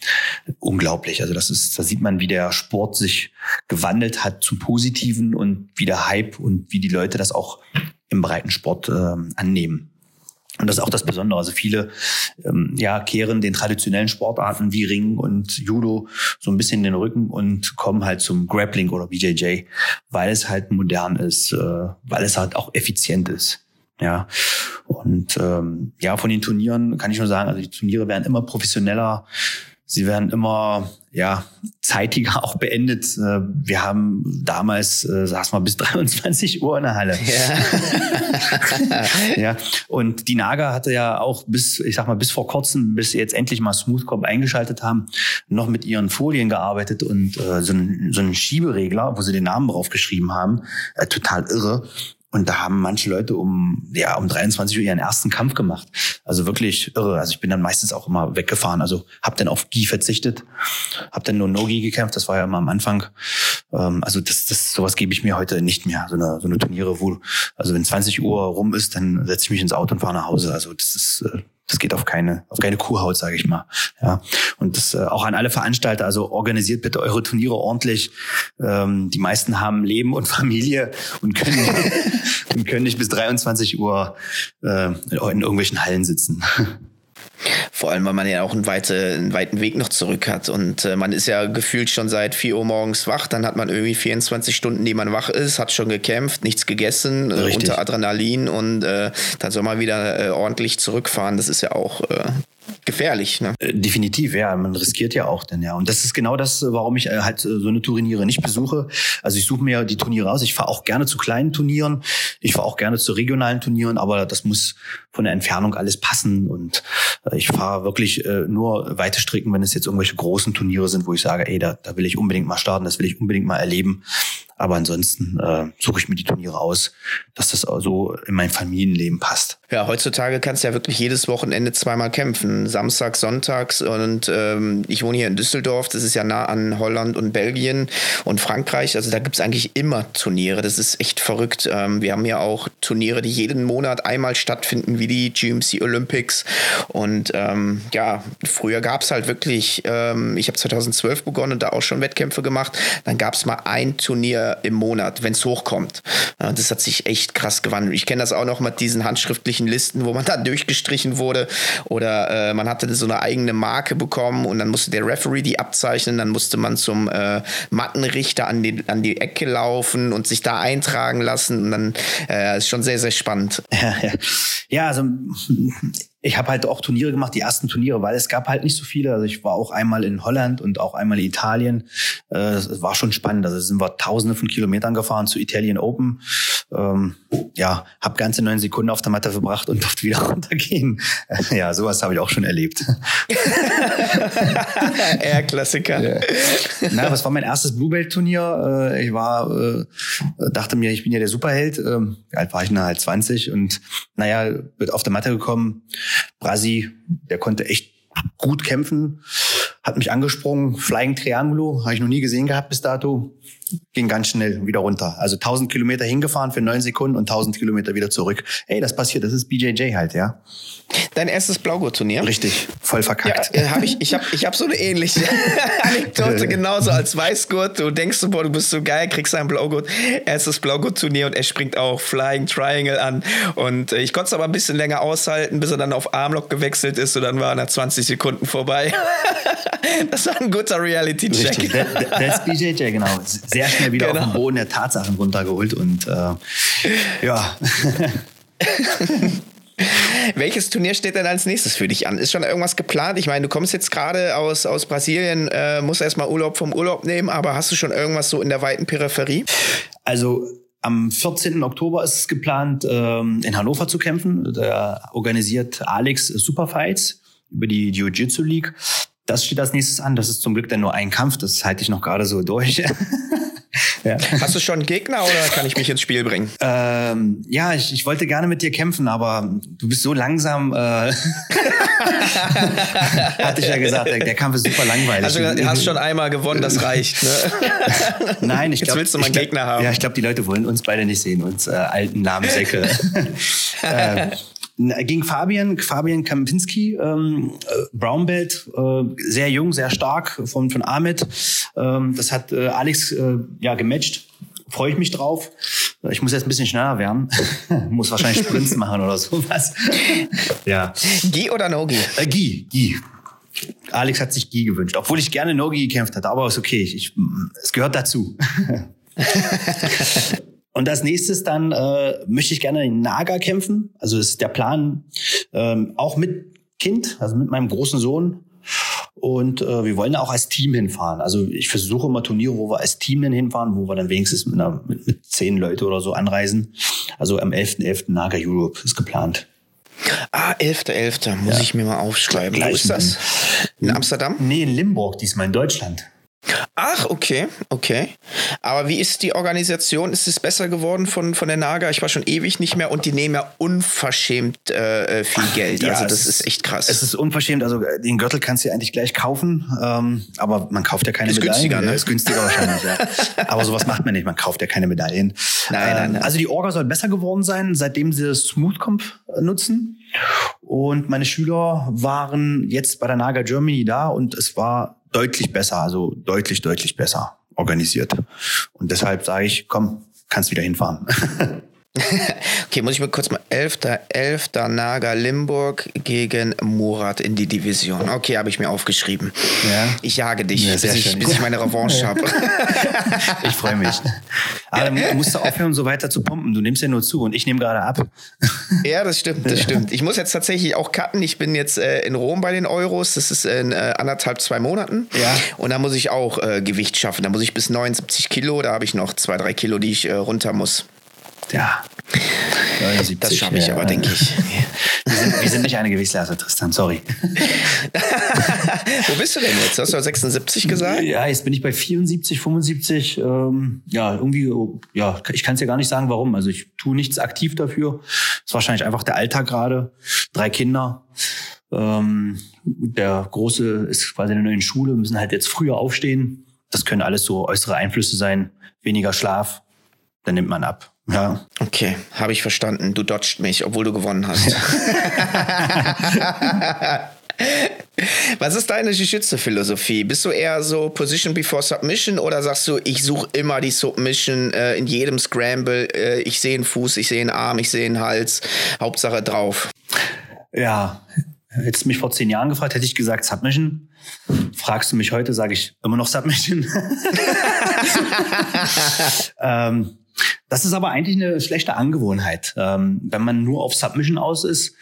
unglaublich. Also das ist, da sieht man, wie der Sport sich gewandelt hat zum Positiven und wie der Hype und wie die Leute das auch im breiten Sport äh, annehmen. Und das ist auch das Besondere. Also viele ähm, ja, kehren den traditionellen Sportarten wie Ring und Judo so ein bisschen in den Rücken und kommen halt zum Grappling oder BJJ, weil es halt modern ist, äh, weil es halt auch effizient ist. Ja, und ähm, ja, von den Turnieren kann ich nur sagen, also die Turniere werden immer professioneller. Sie werden immer ja zeitiger <laughs> auch beendet. Äh, wir haben damals äh, saß mal bis <laughs> 23 Uhr in der Halle. Ja. <laughs> ja. Und die Naga hatte ja auch bis ich sag mal bis vor kurzem, bis sie jetzt endlich mal Smoothcop eingeschaltet haben, noch mit ihren Folien gearbeitet und äh, so ein so ein Schieberegler, wo sie den Namen drauf geschrieben haben, äh, total irre. Und da haben manche Leute um, ja, um 23 Uhr ihren ersten Kampf gemacht. Also wirklich irre. Also ich bin dann meistens auch immer weggefahren. Also habe dann auf Gi verzichtet, habe dann nur No-Gi gekämpft. Das war ja immer am Anfang. Ähm, also das, das, sowas gebe ich mir heute nicht mehr. So eine, so eine Turniere, wo, also wenn 20 Uhr rum ist, dann setze ich mich ins Auto und fahre nach Hause. Also das ist, äh, das geht auf keine, auf keine Kuhhaut, sage ich mal. Ja. Und das äh, auch an alle Veranstalter, also organisiert bitte eure Turniere ordentlich. Ähm, die meisten haben Leben und <laughs> Familie und können, <laughs> und können nicht bis 23 Uhr äh, in irgendwelchen Hallen sitzen. Vor allem, weil man ja auch einen, weite, einen weiten Weg noch zurück hat. Und äh, man ist ja gefühlt schon seit 4 Uhr morgens wach. Dann hat man irgendwie 24 Stunden, die man wach ist, hat schon gekämpft, nichts gegessen, äh, unter Adrenalin und äh, dann soll man wieder äh, ordentlich zurückfahren. Das ist ja auch äh, gefährlich. Ne? Äh, definitiv, ja. Man riskiert ja auch dann, ja. Und das ist genau das, warum ich äh, halt äh, so eine Turniere nicht besuche. Also ich suche mir die Turniere aus. Ich fahre auch gerne zu kleinen Turnieren. Ich fahre auch gerne zu regionalen Turnieren, aber das muss von der Entfernung alles passen. Und ich fahre wirklich nur weite Strecken, wenn es jetzt irgendwelche großen Turniere sind, wo ich sage, ey, da, da will ich unbedingt mal starten, das will ich unbedingt mal erleben. Aber ansonsten äh, suche ich mir die Turniere aus, dass das so in mein Familienleben passt. Ja, heutzutage kannst du ja wirklich jedes Wochenende zweimal kämpfen. Samstag, Sonntags. Und ähm, ich wohne hier in Düsseldorf. Das ist ja nah an Holland und Belgien und Frankreich. Also da gibt es eigentlich immer Turniere. Das ist echt verrückt. Ähm, wir haben ja auch Turniere, die jeden Monat einmal stattfinden, wie die GMC Olympics. Und ähm, ja, früher gab es halt wirklich, ähm, ich habe 2012 begonnen und da auch schon Wettkämpfe gemacht. Dann gab es mal ein Turnier im Monat, wenn es hochkommt. Das hat sich echt krass gewandelt. Ich kenne das auch noch mit diesen handschriftlichen Listen, wo man <laughs> dann durchgestrichen wurde oder äh, man hatte so eine eigene Marke bekommen und dann musste der Referee die abzeichnen, dann musste man zum äh, Mattenrichter an die, an die Ecke laufen und sich da eintragen lassen und dann äh, ist schon sehr, sehr spannend. Ja, also ich habe halt auch Turniere gemacht, die ersten Turniere, weil es gab halt nicht so viele. Also ich war auch einmal in Holland und auch einmal in Italien. Es war schon spannend. Also sind wir Tausende von Kilometern gefahren zu Italien Open. Ähm, ja, habe ganze neun Sekunden auf der Matte verbracht und durfte wieder <laughs> runtergehen. Ja, sowas habe ich auch schon erlebt. <laughs> Eher Klassiker. Ja. Na, was war mein erstes Blue Belt Turnier? Äh, ich war, äh, dachte mir, ich bin ja der Superheld. Ähm, alt war ich denn halt 20 und naja, wird auf der Matte gekommen Brasi, der konnte echt gut kämpfen, hat mich angesprungen, Flying Triangulo, habe ich noch nie gesehen gehabt bis dato. ging ganz schnell wieder runter. Also 1000 Kilometer hingefahren für neun Sekunden und 1000 Kilometer wieder zurück. Ey, das passiert, das ist BJJ halt, ja. Dein erstes Blaugurt-Turnier? Richtig, voll verkackt. Ja, äh, hab ich ich habe ich hab so eine ähnliche <laughs> Anekdote, genauso als Weißgurt. Du denkst so, boah, du bist so geil, kriegst ein Blaugurt, erstes Blaugurt-Turnier und er springt auch Flying Triangle an. Und äh, ich konnte es aber ein bisschen länger aushalten, bis er dann auf Armlock gewechselt ist und dann war er nach 20 Sekunden vorbei. <laughs> <laughs> das war ein guter Reality-Check. Das ist BJJ, genau. Sehr schnell wieder genau. auf den Boden der Tatsachen runtergeholt und äh, ja. <laughs> Welches Turnier steht denn als nächstes für dich an? Ist schon irgendwas geplant? Ich meine, du kommst jetzt gerade aus, aus Brasilien, äh, musst erstmal Urlaub vom Urlaub nehmen, aber hast du schon irgendwas so in der weiten Peripherie? Also am 14. Oktober ist es geplant, ähm, in Hannover zu kämpfen. Da organisiert Alex Superfights über die Jiu-Jitsu League. Das steht als nächstes an. Das ist zum Glück dann nur ein Kampf. Das halte ich noch gerade so durch. <laughs> Ja. Hast du schon einen Gegner oder kann ich mich ins Spiel bringen? Ähm, ja, ich, ich wollte gerne mit dir kämpfen, aber du bist so langsam. Äh <laughs> Hatte ich ja gesagt, der, der, Kampf ist super langweilig. Also du hast schon einmal gewonnen, das reicht. Ne? <laughs> Nein, ich glaube. Jetzt willst du meinen Gegner haben. Ja, ich glaube, die Leute wollen uns beide nicht sehen, uns äh, alten Namensäcke. äh, gegen Fabian, Fabian Kampinski, ähm, äh, Brown Belt, äh, sehr jung, sehr stark von, von Ahmed. Ähm, das hat äh, Alex äh, ja gematcht. Freue ich mich drauf. Ich muss jetzt ein bisschen schneller werden. <laughs> muss wahrscheinlich Sprints <laughs> machen oder sowas. <laughs> ja. Gi oder No-Gi? Äh, Gi, Gi. Alex hat sich Gi gewünscht, obwohl ich gerne No-Gi gekämpft hatte, aber ist okay. Ich, ich, es gehört dazu. Und als nächstes dann äh, möchte ich gerne in Naga kämpfen. Also ist der Plan ähm, auch mit Kind, also mit meinem großen Sohn. Und äh, wir wollen auch als Team hinfahren. Also ich versuche immer Turniere, wo wir als Team dann hinfahren, wo wir dann wenigstens mit, einer, mit, mit zehn Leute oder so anreisen. Also am 11.11. .11. Naga Europe ist geplant. Ah, 11.11. .11. muss ja. ich mir mal aufschreiben. Wo ist das? In Amsterdam? Nee, in Limburg, diesmal in Deutschland. Ach, okay, okay. Aber wie ist die Organisation? Ist es besser geworden von, von der Naga? Ich war schon ewig nicht mehr und die nehmen ja unverschämt äh, äh viel Geld. Ja, also das ist echt krass. Es ist unverschämt. Also äh, den Gürtel kannst du ja eigentlich gleich kaufen, ähm, aber man kauft ja keine ist Medaillen. Günstiger, ne? Ist günstiger wahrscheinlich, ja. <laughs> Aber sowas macht man nicht. Man kauft ja keine Medaillen. Nein, nein, ähm, nein. Also die Orga soll besser geworden sein, seitdem sie das Smoothcomp nutzen. Und meine Schüler waren jetzt bei der Naga Germany da und es war deutlich besser, also deutlich, deutlich besser organisiert. Und deshalb sage ich, komm, kannst wieder hinfahren. <laughs> <laughs> okay, muss ich mir kurz mal 11. 11. Naga Limburg gegen Murat in die Division. Okay, habe ich mir aufgeschrieben. Ja. Ich jage dich, ja, bis, ich, bis, ich, meine Revanche habe. <laughs> ich freue mich. Aber du musst du aufhören, so weiter zu pumpen. Du nimmst ja nur zu und ich nehme gerade ab. <laughs> ja, das stimmt, das stimmt. Ich muss jetzt tatsächlich auch cutten. Ich bin jetzt äh, in Rom bei den Euros. Das ist in äh, anderthalb, zwei Monaten. Ja. Und da muss ich auch äh, Gewicht schaffen. Da muss ich bis 79 Kilo. Da habe ich noch zwei, drei Kilo, die ich äh, runter muss. Ja. 79, das schaffe ich ja, aber, denke ich. <laughs> Wir sind, wir sind nicht eine Gewichtsklasse, Tristan, sorry. <laughs> Wo bist du denn jetzt? Hast du 76 gesagt? Ja, jetzt bin ich bei 74, 75. Ähm, ja, irgendwie, ja, ich kann es ja gar nicht sagen, warum. Also ich tue nichts aktiv dafür. Ist wahrscheinlich einfach der Alltag gerade. Drei Kinder. Ähm, der Große ist quasi in der neuen Schule, müssen halt jetzt früher aufstehen. Das können alles so äußere Einflüsse sein. Weniger Schlaf, dann nimmt man ab. Ja. Okay, habe ich verstanden. Du dodgst mich, obwohl du gewonnen hast. <laughs> Was ist deine Jiu-Jitsu-Philosophie? Bist du eher so Position before Submission oder sagst du, ich suche immer die Submission äh, in jedem Scramble, äh, ich sehe einen Fuß, ich sehe einen Arm, ich sehe einen Hals, Hauptsache drauf? Ja, hättest du mich vor zehn Jahren gefragt, hätte ich gesagt Submission. Fragst du mich heute, sage ich immer noch Submission. <laughs> ähm, das ist aber eigentlich eine schlechte Angewohnheit. Ähm, wenn man nur auf Submission aus ist,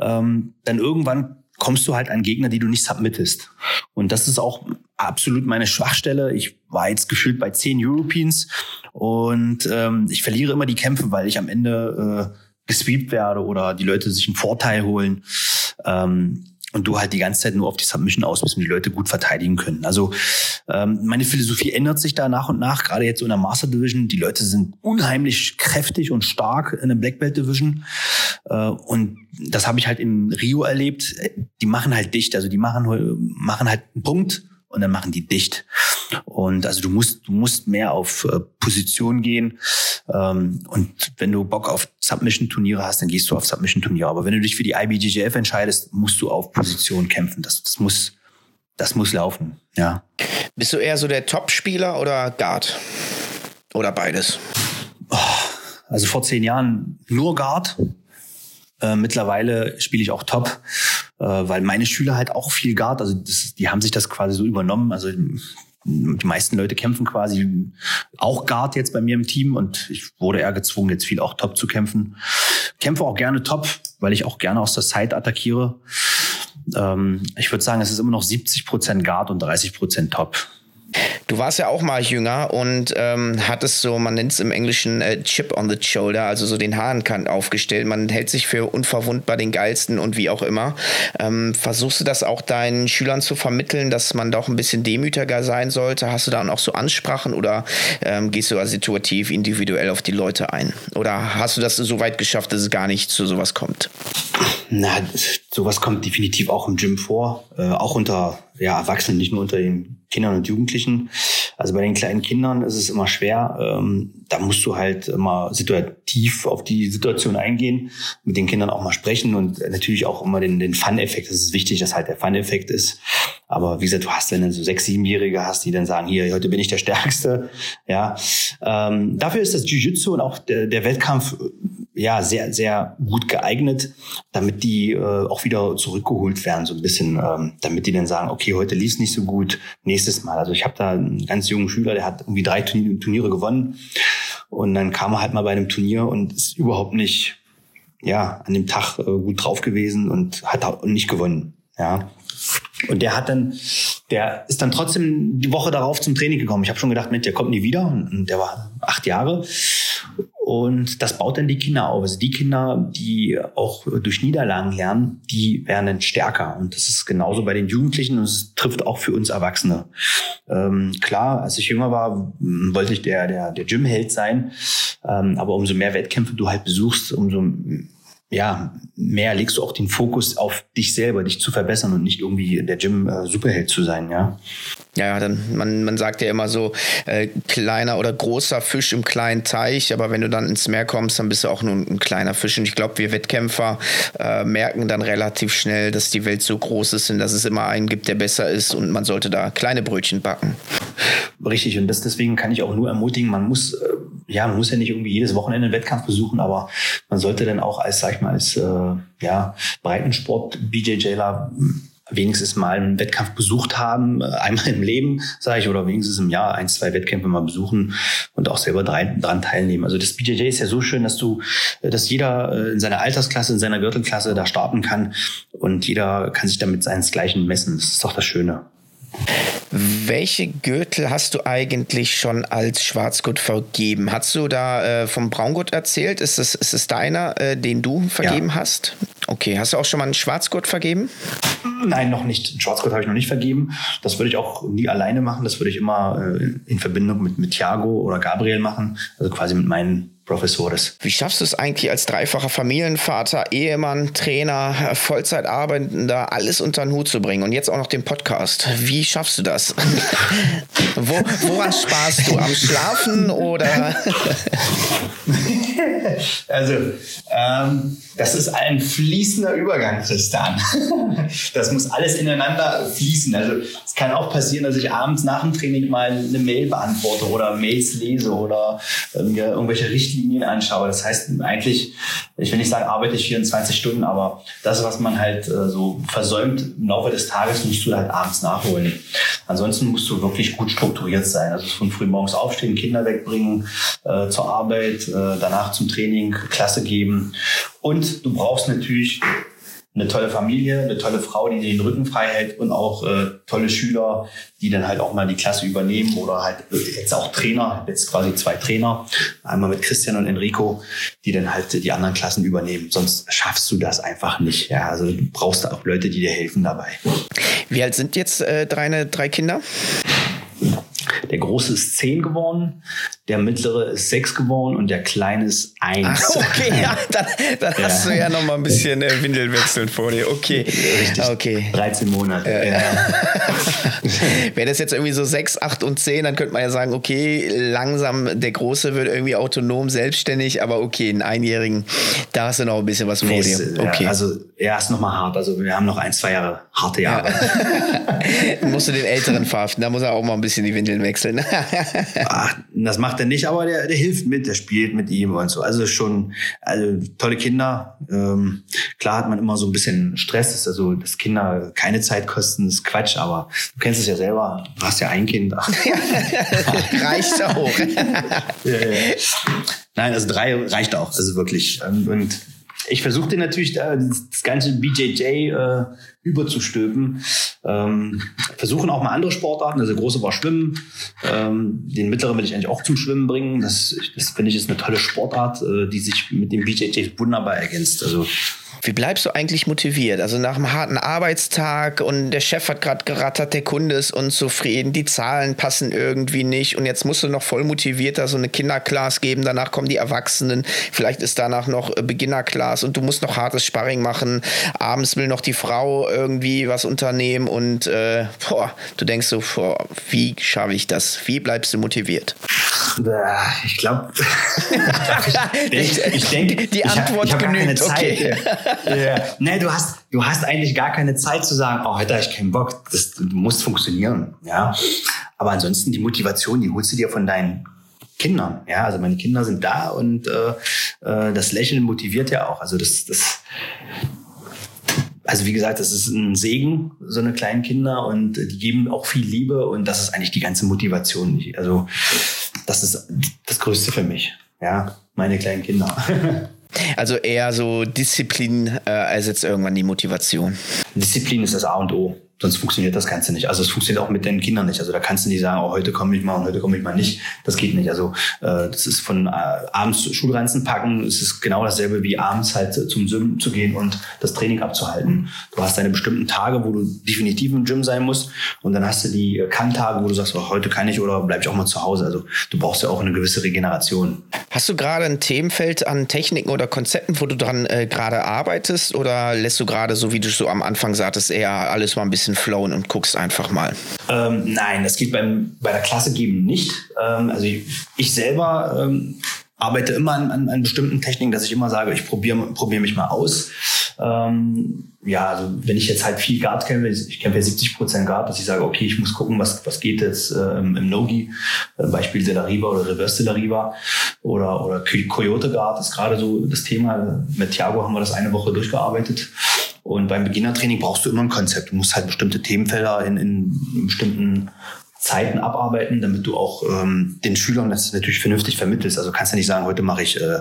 ähm, dann irgendwann kommst du halt an Gegner, die du nicht submittest. Und das ist auch absolut meine Schwachstelle. Ich war jetzt gefühlt bei zehn Europeans und ähm, ich verliere immer die Kämpfe, weil ich am Ende äh, gesweept werde oder die Leute sich einen Vorteil holen. Ähm, und du halt die ganze Zeit nur auf die Submission aus bist und die Leute gut verteidigen können. Also ähm, meine Philosophie ändert sich da nach und nach, gerade jetzt so in der Master Division. Die Leute sind unheimlich kräftig und stark in der Black Belt Division. Äh, und das habe ich halt in Rio erlebt. Die machen halt dicht, also die machen, machen halt einen Punkt und dann machen die dicht. Und also du musst, du musst mehr auf äh, Position gehen. Ähm, und wenn du Bock auf Submission-Turniere hast, dann gehst du auf Submission-Turniere. Aber wenn du dich für die IBJJF entscheidest, musst du auf Position kämpfen. Das, das muss, das muss laufen, ja. Bist du eher so der Top-Spieler oder Guard? Oder beides? Also vor zehn Jahren nur Guard. Äh, mittlerweile spiele ich auch Top, äh, weil meine Schüler halt auch viel Guard, also das, die haben sich das quasi so übernommen. Also die meisten Leute kämpfen quasi auch Guard jetzt bei mir im Team und ich wurde eher gezwungen, jetzt viel auch Top zu kämpfen. Kämpfe auch gerne Top, weil ich auch gerne aus der Side attackiere. Ähm, ich würde sagen, es ist immer noch 70 Prozent Guard und 30 Prozent Top. Du warst ja auch mal jünger und ähm, hattest so, man nennt es im Englischen äh, Chip on the Shoulder, also so den Haarenkant aufgestellt. Man hält sich für unverwundbar den geilsten und wie auch immer. Ähm, versuchst du das auch deinen Schülern zu vermitteln, dass man doch ein bisschen demütiger sein sollte? Hast du da auch so Ansprachen oder ähm, gehst du da situativ individuell auf die Leute ein? Oder hast du das so weit geschafft, dass es gar nicht zu sowas kommt? Na, sowas kommt definitiv auch im Gym vor, äh, auch unter ja, Erwachsenen, nicht nur unter den Kindern und Jugendlichen. Also bei den kleinen Kindern ist es immer schwer. Ähm, da musst du halt immer situativ auf die Situation eingehen, mit den Kindern auch mal sprechen und natürlich auch immer den, den Fun-Effekt. Das ist wichtig, dass halt der Fun-Effekt ist. Aber wie gesagt, du hast dann so sechs, siebenjährige hast, die dann sagen, hier, heute bin ich der Stärkste. Ja, ähm, dafür ist das Jiu-Jitsu und auch der, der Wettkampf ja sehr, sehr gut geeignet, damit die äh, auch wieder zurückgeholt werden, so ein bisschen, ähm, damit die dann sagen, okay, heute lief es nicht so gut, nächstes Mal. Also ich habe da einen ganz jungen Schüler, der hat irgendwie drei Turniere gewonnen und dann kam er halt mal bei einem Turnier und ist überhaupt nicht, ja, an dem Tag äh, gut drauf gewesen und hat nicht gewonnen, ja. Und der hat dann, der ist dann trotzdem die Woche darauf zum Training gekommen. Ich habe schon gedacht, Mensch, der kommt nie wieder. Und der war acht Jahre. Und das baut dann die Kinder auf. Also die Kinder, die auch durch Niederlagen lernen, die werden dann stärker. Und das ist genauso bei den Jugendlichen und es trifft auch für uns Erwachsene. Ähm, klar, als ich jünger war, wollte ich der, der, der Gymheld sein. Ähm, aber umso mehr Wettkämpfe du halt besuchst, umso ja, mehr legst du auch den Fokus auf dich selber, dich zu verbessern und nicht irgendwie der Gym-Superheld äh, zu sein, ja. Ja, dann, man, man sagt ja immer so, äh, kleiner oder großer Fisch im kleinen Teich, aber wenn du dann ins Meer kommst, dann bist du auch nur ein, kleiner Fisch. Und ich glaube, wir Wettkämpfer äh, merken dann relativ schnell, dass die Welt so groß ist und dass es immer einen gibt, der besser ist und man sollte da kleine Brötchen backen. Richtig, und das deswegen kann ich auch nur ermutigen, man muss, äh, ja, man muss ja nicht irgendwie jedes Wochenende einen Wettkampf besuchen, aber man sollte dann auch als, sag ich mal, als äh, ja, Breitensport-BJJler wenigstens mal einen Wettkampf besucht haben, äh, einmal im Leben, sage ich, oder wenigstens im Jahr ein, zwei Wettkämpfe mal besuchen und auch selber dran teilnehmen. Also das BJJ ist ja so schön, dass du, äh, dass jeder äh, in seiner Altersklasse, in seiner Gürtelklasse da starten kann und jeder kann sich damit seinesgleichen messen. Das ist doch das Schöne. Welche Gürtel hast du eigentlich schon als Schwarzgurt vergeben? Hast du da äh, vom Braungurt erzählt? Ist es, ist es deiner, äh, den du vergeben ja. hast? Okay, hast du auch schon mal einen Schwarzgurt vergeben? Nein, noch nicht. Einen Schwarzgurt habe ich noch nicht vergeben. Das würde ich auch nie alleine machen. Das würde ich immer äh, in Verbindung mit, mit Thiago oder Gabriel machen. Also quasi mit meinen Professores. Wie schaffst du es eigentlich als dreifacher Familienvater, Ehemann, Trainer, Vollzeitarbeitender, alles unter den Hut zu bringen und jetzt auch noch den Podcast? Wie schaffst du das? <laughs> Wo, woran sparst du? Am Schlafen oder? <laughs> also, ähm, das ist ein fließender Übergang, Tristan. <laughs> Das muss alles ineinander fließen. Also es kann auch passieren, dass ich abends nach dem Training mal eine Mail beantworte oder Mails lese oder äh, mir irgendwelche Richtlinien anschaue. Das heißt eigentlich, ich will nicht sagen, arbeite ich 24 Stunden, aber das, was man halt äh, so versäumt im Laufe des Tages, musst du halt abends nachholen. Ansonsten musst du wirklich gut strukturiert sein. Also von früh morgens aufstehen, Kinder wegbringen, äh, zur Arbeit, äh, danach zum Training, Klasse geben und du brauchst natürlich eine tolle Familie, eine tolle Frau, die den Rücken frei hält und auch äh, tolle Schüler, die dann halt auch mal die Klasse übernehmen oder halt jetzt auch Trainer, jetzt quasi zwei Trainer, einmal mit Christian und Enrico, die dann halt die anderen Klassen übernehmen. Sonst schaffst du das einfach nicht. Ja, also du brauchst auch Leute, die dir helfen dabei. Wie alt sind jetzt äh, deine drei Kinder? Der große ist zehn geworden, der mittlere ist sechs geworden und der kleine ist eins. Ach, okay, ja, <laughs> dann, dann ja. hast du ja noch mal ein bisschen äh, Windelwechseln vor dir. Okay. Richtig. Okay. 13 Monate. Ja. Ja. <laughs> Wäre das jetzt irgendwie so sechs, acht und zehn, dann könnte man ja sagen, okay, langsam der Große wird irgendwie autonom, selbstständig, aber okay, einen Einjährigen, da hast du noch ein bisschen was vor nee, dir. Okay. also er ist noch mal hart. Also wir haben noch ein, zwei Jahre harte Jahre. <laughs> musst du den Älteren verhaften, da muss er auch mal ein bisschen die Windeln wechseln. <laughs> Ach, das macht er nicht, aber der, der hilft mit, der spielt mit ihm und so. Also schon, also tolle Kinder. Ähm, klar hat man immer so ein bisschen Stress, ist also, dass Kinder keine Zeit kosten, ist Quatsch, aber du kennst es ja selber, du hast ja ein Kind. <laughs> <laughs> Reicht auch. ja, ja. Nein, also drei reicht auch, also wirklich. Ähm, und ich versuche den natürlich da, das ganze BJJ äh, überzustülpen. Ähm, versuchen auch mal andere Sportarten. Also große war Schwimmen. Ähm, den mittleren will ich eigentlich auch zum Schwimmen bringen. Das, das finde ich ist eine tolle Sportart, äh, die sich mit dem BJJ wunderbar ergänzt. Also wie bleibst du eigentlich motiviert? Also nach einem harten Arbeitstag und der Chef hat gerade gerattert, der Kunde ist unzufrieden, die Zahlen passen irgendwie nicht und jetzt musst du noch voll motiviert da so eine Kinderclass geben, danach kommen die Erwachsenen, vielleicht ist danach noch Beginnerclass und du musst noch hartes Sparring machen, abends will noch die Frau irgendwie was unternehmen und äh, boah, du denkst so, boah, wie schaffe ich das? Wie bleibst du motiviert? Ich glaube, <laughs> ich, ich denke, die Antwort ich hab, ich hab genügt. Okay. ja. Nee, du hast, du hast eigentlich gar keine Zeit zu sagen, oh, heute habe ich keinen Bock. Das, du musst funktionieren. Ja. Aber ansonsten die Motivation, die holst du dir von deinen Kindern. Ja, also meine Kinder sind da und äh, äh, das Lächeln motiviert ja auch. Also das, das, also wie gesagt, das ist ein Segen, so eine kleinen Kinder und die geben auch viel Liebe und das ist eigentlich die ganze Motivation. Also das ist das Größte für mich. Ja, meine kleinen Kinder. <laughs> Also eher so Disziplin äh, ersetzt irgendwann die Motivation. Disziplin ist das A und O. Sonst funktioniert das Ganze nicht. Also es funktioniert auch mit den Kindern nicht. Also da kannst du nicht sagen, oh, heute komme ich mal und heute komme ich mal nicht. Das geht nicht. Also äh, das ist von äh, abends Schulranzen packen, es ist genau dasselbe wie abends halt zum Gym zu gehen und das Training abzuhalten. Du hast deine bestimmten Tage, wo du definitiv im Gym sein musst und dann hast du die Kann-Tage, wo du sagst, oh, heute kann ich oder bleib ich auch mal zu Hause. Also du brauchst ja auch eine gewisse Regeneration. Hast du gerade ein Themenfeld an Techniken oder Konzepten, wo du dran äh, gerade arbeitest oder lässt du gerade, so wie du so am Anfang sagtest, eher alles mal ein bisschen bisschen flowen und guckst einfach mal? Ähm, nein, das geht beim, bei der Klasse geben nicht. Ähm, also ich, ich selber ähm, arbeite immer an, an, an bestimmten Techniken, dass ich immer sage, ich probiere probier mich mal aus. Ähm, ja, also wenn ich jetzt halt viel Guard kämpfe, ich kämpfe ja 70 Prozent Guard, dass ich sage, okay, ich muss gucken, was, was geht jetzt äh, im Nogi, äh, Beispiel De La Riva oder Reverse De La Riva oder, oder Coyote Guard ist gerade so das Thema. Mit Thiago haben wir das eine Woche durchgearbeitet. Und beim Beginnertraining brauchst du immer ein Konzept. Du musst halt bestimmte Themenfelder in, in bestimmten Zeiten abarbeiten, damit du auch ähm, den Schülern das natürlich vernünftig vermittelst. Also kannst du nicht sagen, heute mache ich äh,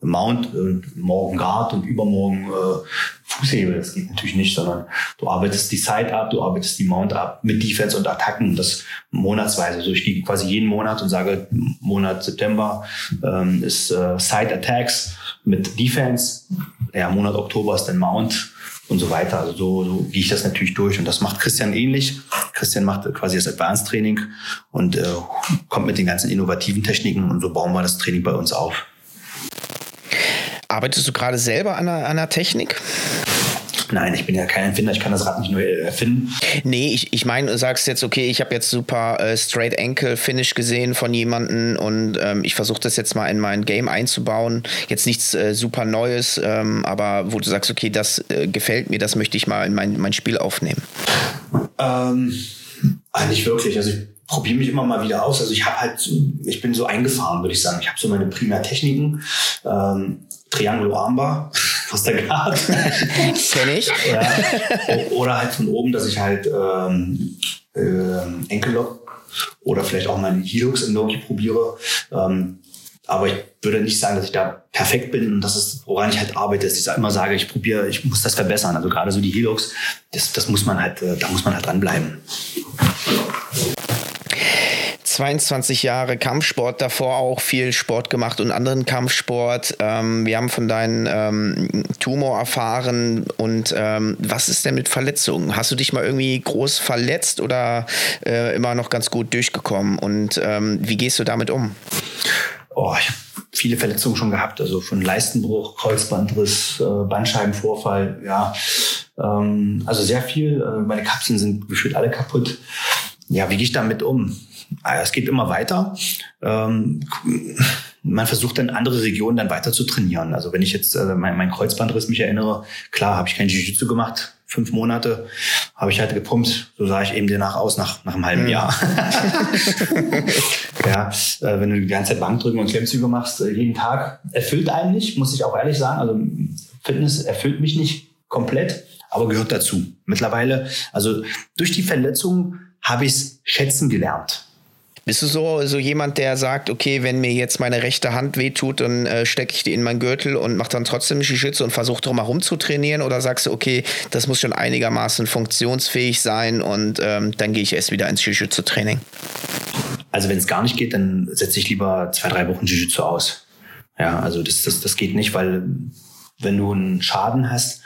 Mount und morgen Guard und übermorgen äh, Fußhebel. Das geht natürlich nicht, sondern du arbeitest die Side ab, du arbeitest die Mount ab mit Defense und Attacken. Das monatsweise. Also ich gehe quasi jeden Monat und sage, Monat September ähm, ist äh, Side Attacks mit Defense. Ja, Monat Oktober ist dann Mount und so weiter. Also so, so gehe ich das natürlich durch. Und das macht Christian ähnlich. Christian macht quasi das Advanced Training und äh, kommt mit den ganzen innovativen Techniken und so bauen wir das Training bei uns auf. Arbeitest du gerade selber an einer, an einer Technik? Nein, ich bin ja kein Erfinder, ich kann das Rad nicht neu erfinden. Nee, ich, ich meine, du sagst jetzt, okay, ich habe jetzt super äh, Straight Ankle Finish gesehen von jemandem und ähm, ich versuche das jetzt mal in mein Game einzubauen. Jetzt nichts äh, super Neues, ähm, aber wo du sagst, okay, das äh, gefällt mir, das möchte ich mal in mein, mein Spiel aufnehmen. Ähm, nicht wirklich. Also ich probiere mich immer mal wieder aus. Also ich habe halt, ich bin so eingefahren, würde ich sagen. Ich habe so meine Primärtechniken. Ähm, Triangle Armbar aus <laughs> der Guard. Kenn ich. Ja. Oder halt von oben, dass ich halt ähm, äh, Enkellock oder vielleicht auch mal einen Helix in Noki probiere. Ähm, aber ich würde nicht sagen, dass ich da perfekt bin und das ist, woran ich halt arbeite, dass ich immer sage, ich probiere, ich muss das verbessern. Also gerade so die Helix, das, das muss man halt, äh, da muss man halt dranbleiben. 22 Jahre Kampfsport, davor auch viel Sport gemacht und anderen Kampfsport. Ähm, wir haben von deinem ähm, Tumor erfahren. Und ähm, was ist denn mit Verletzungen? Hast du dich mal irgendwie groß verletzt oder äh, immer noch ganz gut durchgekommen? Und ähm, wie gehst du damit um? Oh, ich habe viele Verletzungen schon gehabt, also von Leistenbruch, Kreuzbandriss, äh, Bandscheibenvorfall, ja. Ähm, also sehr viel. Äh, meine Kapseln sind gefühlt alle kaputt. Ja, wie gehe ich damit um? Ah, es geht immer weiter. Ähm, man versucht dann andere Regionen dann weiter zu trainieren. Also wenn ich jetzt äh, mein, mein Kreuzbandriss mich erinnere, klar habe ich kein Jiu-Jitsu gemacht, fünf Monate habe ich halt gepumpt. So sah ich eben danach aus nach, nach einem halben mhm. Jahr. <laughs> ja, äh, wenn du die ganze Zeit Bankdrücken und Klimmzüge machst, äh, jeden Tag, erfüllt einen nicht, muss ich auch ehrlich sagen. Also Fitness erfüllt mich nicht komplett, aber gehört dazu. Mittlerweile, also durch die Verletzung habe ich es schätzen gelernt. Bist du so, so jemand, der sagt, okay, wenn mir jetzt meine rechte Hand wehtut, dann äh, stecke ich die in meinen Gürtel und mache dann trotzdem Jiu-Jitsu und versuche drumherum zu trainieren? Oder sagst du, okay, das muss schon einigermaßen funktionsfähig sein und ähm, dann gehe ich erst wieder ins Jiu-Jitsu-Training? Also wenn es gar nicht geht, dann setze ich lieber zwei, drei Wochen Jiu-Jitsu aus. Ja, also das, das, das geht nicht, weil wenn du einen Schaden hast,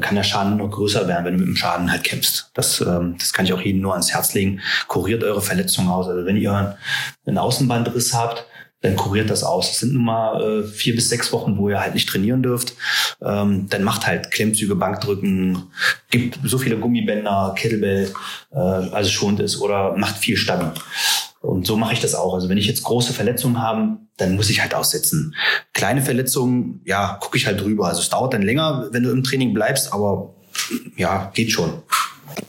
kann der Schaden noch größer werden, wenn du mit dem Schaden halt kämpfst. Das, ähm, das kann ich auch jedem nur ans Herz legen. Kuriert eure Verletzung aus. Also wenn ihr einen Außenbandriss habt, dann kuriert das aus. Es sind nun mal äh, vier bis sechs Wochen, wo ihr halt nicht trainieren dürft. Ähm, dann macht halt Klemmzüge, Bankdrücken, gibt so viele Gummibänder, Kettlebell, äh, also schont ist oder macht viel Stabi. Und so mache ich das auch. Also wenn ich jetzt große Verletzungen habe, dann muss ich halt aussetzen. Kleine Verletzungen, ja, gucke ich halt drüber. Also es dauert dann länger, wenn du im Training bleibst, aber ja, geht schon.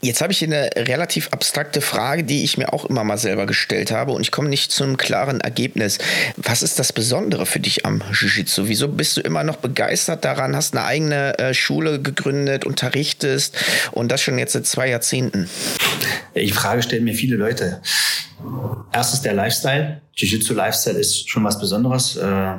Jetzt habe ich hier eine relativ abstrakte Frage, die ich mir auch immer mal selber gestellt habe und ich komme nicht zu einem klaren Ergebnis. Was ist das Besondere für dich am Jiu-Jitsu? Wieso bist du immer noch begeistert daran, hast eine eigene äh, Schule gegründet, unterrichtest und das schon jetzt seit zwei Jahrzehnten? Die Frage stellen mir viele Leute. Erstens der Lifestyle. Jiu-Jitsu-Lifestyle ist schon was Besonderes. Äh,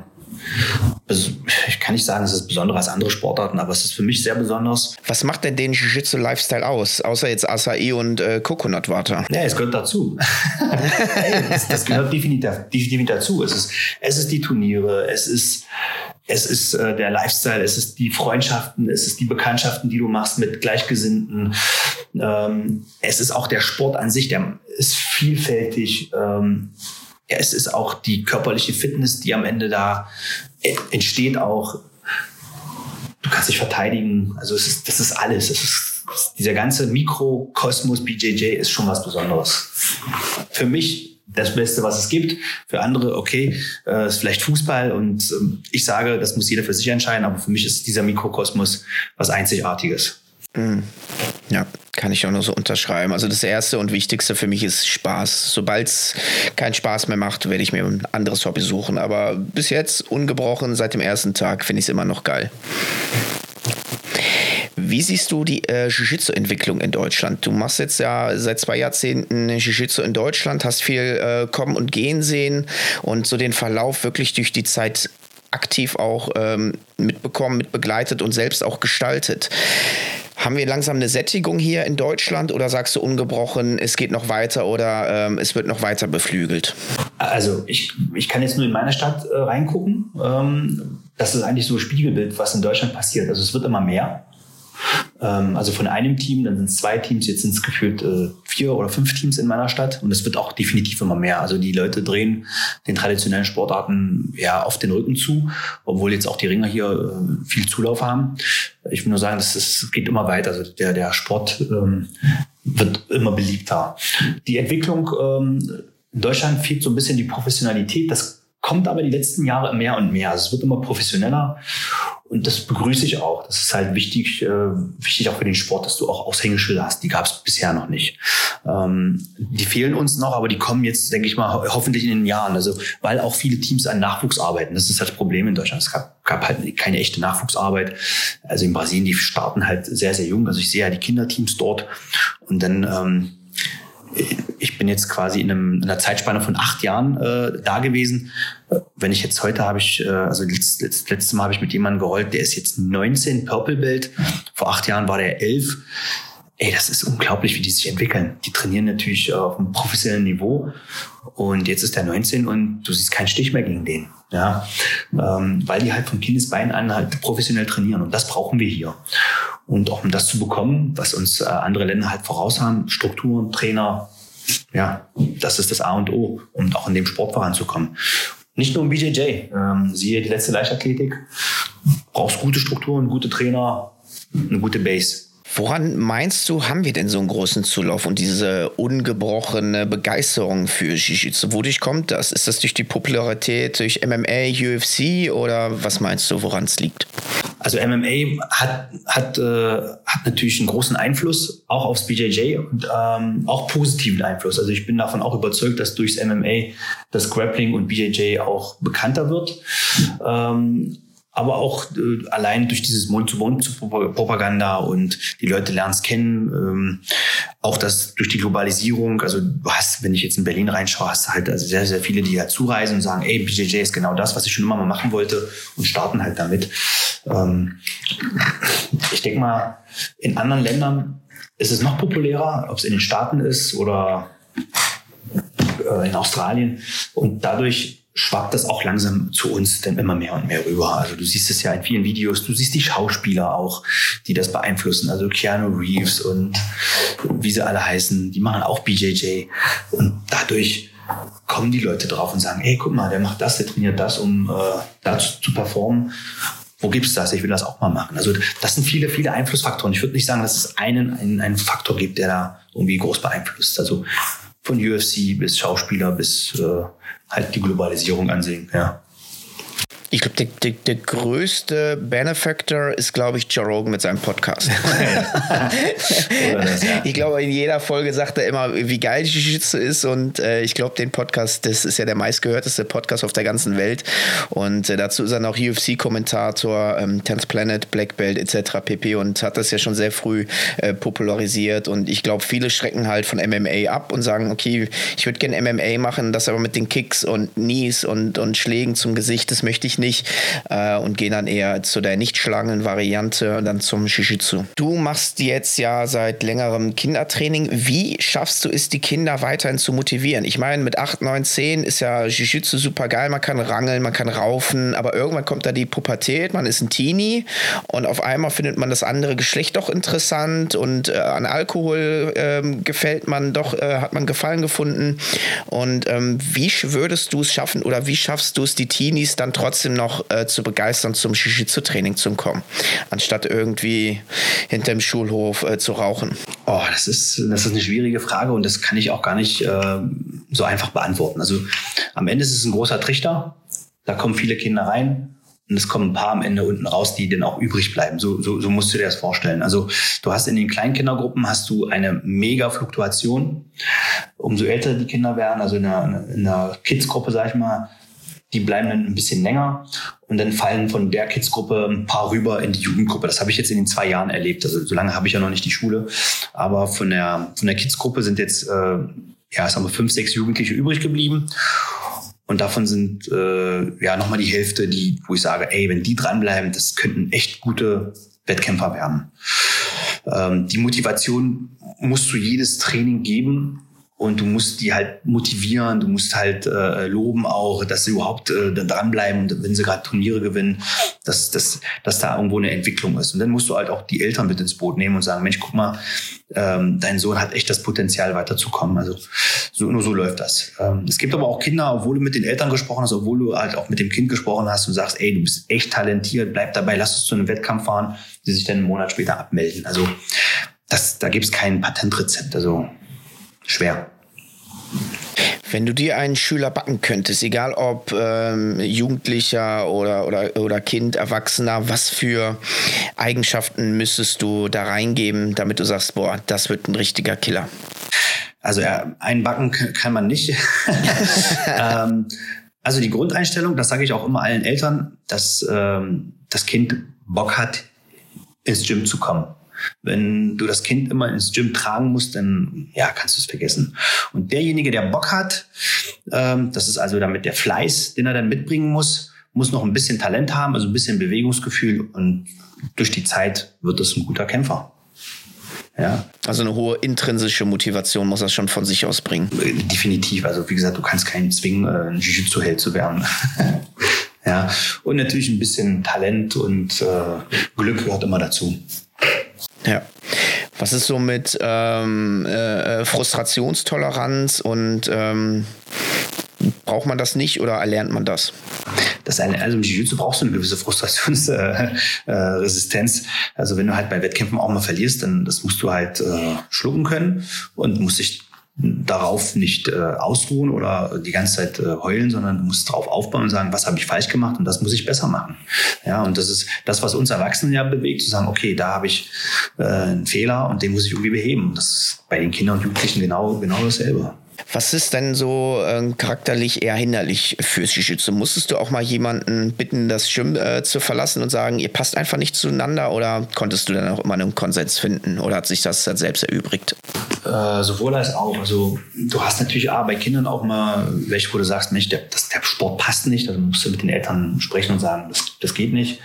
ich kann nicht sagen, es ist besonderer als andere Sportarten, aber es ist für mich sehr besonders. Was macht denn den Jiu-Jitsu-Lifestyle aus, außer jetzt Acai und äh, Coconut Water? Ja, es gehört dazu. <laughs> das, das, gehört definitiv, definitiv dazu. Es ist, es ist die Turniere, es ist, es ist äh, der Lifestyle, es ist die Freundschaften, es ist die Bekanntschaften, die du machst mit Gleichgesinnten. Ähm, es ist auch der Sport an sich, der ist vielfältig. Ähm, es ist auch die körperliche Fitness, die am Ende da äh, entsteht auch. Du kannst dich verteidigen. Also es ist, das ist alles. Es ist, dieser ganze Mikrokosmos BJJ ist schon was Besonderes. Für mich das Beste, was es gibt. Für andere, okay, äh, ist vielleicht Fußball und ähm, ich sage, das muss jeder für sich entscheiden, aber für mich ist dieser Mikrokosmos was Einzigartiges. Mhm. Ja, kann ich auch nur so unterschreiben. Also das Erste und Wichtigste für mich ist Spaß. Sobald es keinen Spaß mehr macht, werde ich mir ein anderes Hobby suchen. Aber bis jetzt ungebrochen, seit dem ersten Tag, finde ich es immer noch geil. Wie siehst du die äh, Jiu-Jitsu-Entwicklung in Deutschland? Du machst jetzt ja seit zwei Jahrzehnten Jiu-Jitsu in Deutschland, hast viel äh, kommen und gehen sehen und so den Verlauf wirklich durch die Zeit aktiv auch ähm, mitbekommen, mitbegleitet und selbst auch gestaltet. Haben wir langsam eine Sättigung hier in Deutschland oder sagst du ungebrochen, es geht noch weiter oder ähm, es wird noch weiter beflügelt? Also ich, ich kann jetzt nur in meine Stadt äh, reingucken. Ähm, das ist eigentlich so ein Spiegelbild, was in Deutschland passiert. Also es wird immer mehr. Ähm, also von einem Team, dann sind es zwei Teams, jetzt sind es gefühlt äh, vier oder fünf Teams in meiner Stadt und es wird auch definitiv immer mehr. Also die Leute drehen den traditionellen Sportarten ja auf den Rücken zu, obwohl jetzt auch die Ringer hier äh, viel Zulauf haben. Ich will nur sagen, es geht immer weiter. Also der, der Sport ähm, wird immer beliebter. Die Entwicklung ähm, in Deutschland fehlt so ein bisschen die Professionalität. Das kommt aber die letzten Jahre mehr und mehr. Also es wird immer professioneller und das begrüße ich auch. Das ist halt wichtig, äh, wichtig auch für den Sport, dass du auch Aushängeschilder hast. Die gab es bisher noch nicht. Ähm, die fehlen uns noch, aber die kommen jetzt, denke ich mal, ho hoffentlich in den Jahren. Also weil auch viele Teams an Nachwuchs arbeiten. Das ist das Problem in Deutschland. Es gab, gab halt keine echte Nachwuchsarbeit. Also in Brasilien, die starten halt sehr, sehr jung. Also ich sehe ja die Kinderteams dort und dann ähm, ich bin jetzt quasi in, einem, in einer Zeitspanne von acht Jahren äh, da gewesen. Wenn ich jetzt heute habe ich, äh, also letzt, letzt, letztes Mal habe ich mit jemandem geholt, der ist jetzt 19 Purple Belt. Vor acht Jahren war der elf. ey, das ist unglaublich, wie die sich entwickeln. Die trainieren natürlich auf einem professionellen Niveau und jetzt ist der 19 und du siehst keinen Stich mehr gegen den. Ja, ähm, weil die halt von Kindesbeinen an halt professionell trainieren und das brauchen wir hier. Und auch um das zu bekommen, was uns äh, andere Länder halt voraus haben, Strukturen, Trainer, ja, das ist das A und O, um auch in dem Sport voranzukommen. Nicht nur im BJJ, ähm, siehe die letzte Leichtathletik, brauchst gute Strukturen, gute Trainer, eine gute Base. Woran meinst du, haben wir denn so einen großen Zulauf und diese ungebrochene Begeisterung für Jiu-Jitsu? Wodurch kommt das? Ist das durch die Popularität durch MMA, UFC oder was meinst du, woran es liegt? Also MMA hat, hat, äh, hat natürlich einen großen Einfluss auch aufs BJJ und ähm, auch positiven Einfluss. Also ich bin davon auch überzeugt, dass durchs MMA das Grappling und BJJ auch bekannter wird. Ähm, aber auch äh, allein durch dieses Mund-zu-Mund-Propaganda und die Leute lernen es kennen. Ähm, auch das durch die Globalisierung. Also du hast, wenn ich jetzt in Berlin reinschaue, hast du halt also sehr, sehr viele, die halt zureisen und sagen, ey, BJJ ist genau das, was ich schon immer mal machen wollte und starten halt damit. Ähm, ich denke mal, in anderen Ländern ist es noch populärer, ob es in den Staaten ist oder äh, in Australien. Und dadurch schwappt das auch langsam zu uns dann immer mehr und mehr rüber. Also du siehst es ja in vielen Videos, du siehst die Schauspieler auch, die das beeinflussen. Also Keanu Reeves und wie sie alle heißen, die machen auch BJJ. Und dadurch kommen die Leute drauf und sagen, hey, guck mal, der macht das, der trainiert das, um äh, dazu zu performen. Wo gibt's das? Ich will das auch mal machen. Also das sind viele, viele Einflussfaktoren. Ich würde nicht sagen, dass es einen, einen, einen Faktor gibt, der da irgendwie groß beeinflusst. Also von UFC bis Schauspieler bis äh, halt die Globalisierung ansehen. Ja. Ich glaube, der, der, der, größte Benefactor ist, glaube ich, Joe Rogan mit seinem Podcast. <laughs> das, ja. Ich glaube, in jeder Folge sagt er immer, wie geil die Jiu-Jitsu ist. Und äh, ich glaube, den Podcast, das ist ja der meistgehörteste Podcast auf der ganzen Welt. Und äh, dazu ist er noch UFC-Kommentator, ähm, Tenth Planet, Black Belt etc. pp. Und hat das ja schon sehr früh äh, popularisiert. Und ich glaube, viele schrecken halt von MMA ab und sagen, okay, ich würde gerne MMA machen, das aber mit den Kicks und Knees und, und Schlägen zum Gesicht, das möchte ich nicht äh, und gehen dann eher zu der Nicht-Schlangen-Variante und dann zum Jiu-Jitsu. Du machst jetzt ja seit längerem Kindertraining. Wie schaffst du es, die Kinder weiterhin zu motivieren? Ich meine, mit 8, 9, 10 ist ja Jiu-Jitsu super geil. Man kann rangeln, man kann raufen, aber irgendwann kommt da die Pubertät, man ist ein Teenie und auf einmal findet man das andere Geschlecht doch interessant und äh, an Alkohol äh, gefällt man doch, äh, hat man Gefallen gefunden. Und ähm, wie würdest du es schaffen oder wie schaffst du es, die Teenies dann trotzdem trotzdem noch äh, zu begeistern, zum Jiu-Jitsu-Training zu kommen, anstatt irgendwie hinter dem Schulhof äh, zu rauchen? Oh, das ist, das ist eine schwierige Frage und das kann ich auch gar nicht äh, so einfach beantworten. Also am Ende ist es ein großer Trichter. Da kommen viele Kinder rein, und es kommen ein paar am Ende unten raus, die dann auch übrig bleiben. So, so, so musst du dir das vorstellen. Also du hast in den Kleinkindergruppen hast du eine mega Fluktuation. Umso älter die Kinder werden, also in einer, in Kids-Gruppe, sag ich mal, die bleiben dann ein bisschen länger und dann fallen von der Kids-Gruppe ein paar rüber in die Jugendgruppe. Das habe ich jetzt in den zwei Jahren erlebt. Also so lange habe ich ja noch nicht die Schule. Aber von der, von der Kids-Gruppe sind jetzt, äh, ja, sagen wir, fünf, sechs Jugendliche übrig geblieben. Und davon sind äh, ja nochmal die Hälfte, die, wo ich sage, ey, wenn die dranbleiben, das könnten echt gute Wettkämpfer werden. Ähm, die Motivation musst du jedes Training geben, und du musst die halt motivieren, du musst halt äh, loben auch, dass sie überhaupt äh, dranbleiben, wenn sie gerade Turniere gewinnen, dass, dass, dass da irgendwo eine Entwicklung ist. Und dann musst du halt auch die Eltern mit ins Boot nehmen und sagen, Mensch, guck mal, ähm, dein Sohn hat echt das Potenzial weiterzukommen. Also so, nur so läuft das. Ähm, es gibt aber auch Kinder, obwohl du mit den Eltern gesprochen hast, obwohl du halt auch mit dem Kind gesprochen hast und sagst, ey, du bist echt talentiert, bleib dabei, lass uns zu einem Wettkampf fahren, die sich dann einen Monat später abmelden. Also das, da gibt es kein Patentrezept. Also schwer. Wenn du dir einen Schüler backen könntest, egal ob ähm, Jugendlicher oder, oder, oder Kind, Erwachsener, was für Eigenschaften müsstest du da reingeben, damit du sagst, boah, das wird ein richtiger Killer? Also ja, einen backen kann man nicht. <laughs> ähm, also die Grundeinstellung, das sage ich auch immer allen Eltern, dass ähm, das Kind Bock hat, ins Gym zu kommen. Wenn du das Kind immer ins Gym tragen musst, dann ja, kannst du es vergessen. Und derjenige, der Bock hat, ähm, das ist also damit der Fleiß, den er dann mitbringen muss, muss noch ein bisschen Talent haben, also ein bisschen Bewegungsgefühl und durch die Zeit wird es ein guter Kämpfer. Ja. Also eine hohe intrinsische Motivation muss das schon von sich aus bringen. Definitiv. Also wie gesagt, du kannst keinen zwingen, äh, ein Jiu-Jitsu-Held zu werden. <laughs> ja. Und natürlich ein bisschen Talent und äh, Glück gehört immer dazu. Ja. Was ist so mit ähm, äh, Frustrationstoleranz und ähm, braucht man das nicht oder erlernt man das? Das eine, also im Jiu-Jitsu brauchst du eine gewisse Frustrationsresistenz. Äh, also wenn du halt bei Wettkämpfen auch mal verlierst, dann das musst du halt äh, schlucken können und musst dich darauf nicht äh, ausruhen oder die ganze Zeit äh, heulen, sondern du musst darauf aufbauen und sagen, was habe ich falsch gemacht und das muss ich besser machen. Ja, und das ist das, was uns Erwachsenen ja bewegt, zu sagen, okay, da habe ich äh, einen Fehler und den muss ich irgendwie beheben. Das ist bei den Kindern und Jugendlichen genau, genau dasselbe. Was ist denn so äh, charakterlich eher hinderlich fürs Jiu-Jitsu? Musstest du auch mal jemanden bitten, das Gym äh, zu verlassen und sagen, ihr passt einfach nicht zueinander oder konntest du dann auch immer einen Konsens finden oder hat sich das dann selbst erübrigt? Äh, sowohl als auch. Also du hast natürlich ah, bei Kindern auch mal welche, wo du sagst, nicht, der, das, der Sport passt nicht. Also musst du mit den Eltern sprechen und sagen, das, das geht nicht.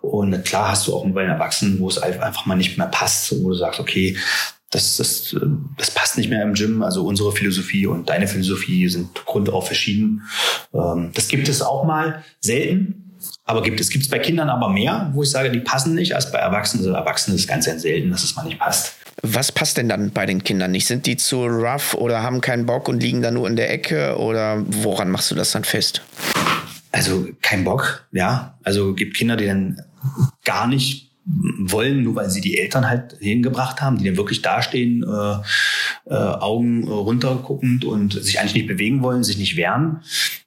Und klar hast du auch bei den Erwachsenen, wo es einfach mal nicht mehr passt, wo du sagst, okay, das, das, das passt nicht mehr im Gym. Also unsere Philosophie und deine Philosophie sind grundauf verschieden. Ähm, das gibt es auch mal selten. Aber gibt es gibt es bei Kindern aber mehr, wo ich sage, die passen nicht, als bei Erwachsenen. Also Erwachsenen ist ganz, ganz selten, dass es mal nicht passt. Was passt denn dann bei den Kindern nicht? Sind die zu rough oder haben keinen Bock und liegen da nur in der Ecke? Oder woran machst du das dann fest? Also kein Bock, ja. Also gibt Kinder, die dann gar nicht wollen, nur weil sie die Eltern halt hingebracht haben, die dann wirklich dastehen, äh, äh, Augen runterguckend und sich eigentlich nicht bewegen wollen, sich nicht wehren,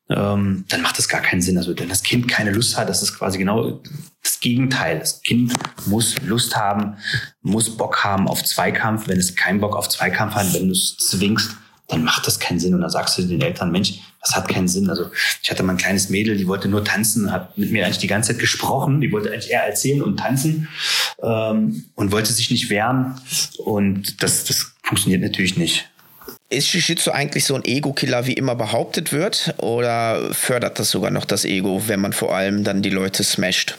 ähm, dann macht das gar keinen Sinn. Also wenn das Kind keine Lust hat, das ist quasi genau das Gegenteil. Das Kind muss Lust haben, muss Bock haben auf Zweikampf. Wenn es keinen Bock auf Zweikampf hat, wenn du es zwingst, dann macht das keinen Sinn. Und dann sagst du den Eltern, Mensch, das hat keinen Sinn. Also ich hatte mal ein kleines Mädel, die wollte nur tanzen, hat mit mir eigentlich die ganze Zeit gesprochen. Die wollte eigentlich eher erzählen und tanzen ähm, und wollte sich nicht wehren. Und das, das funktioniert natürlich nicht. Ist Jiu-Jitsu eigentlich so ein Ego-Killer, wie immer behauptet wird? Oder fördert das sogar noch das Ego, wenn man vor allem dann die Leute smasht?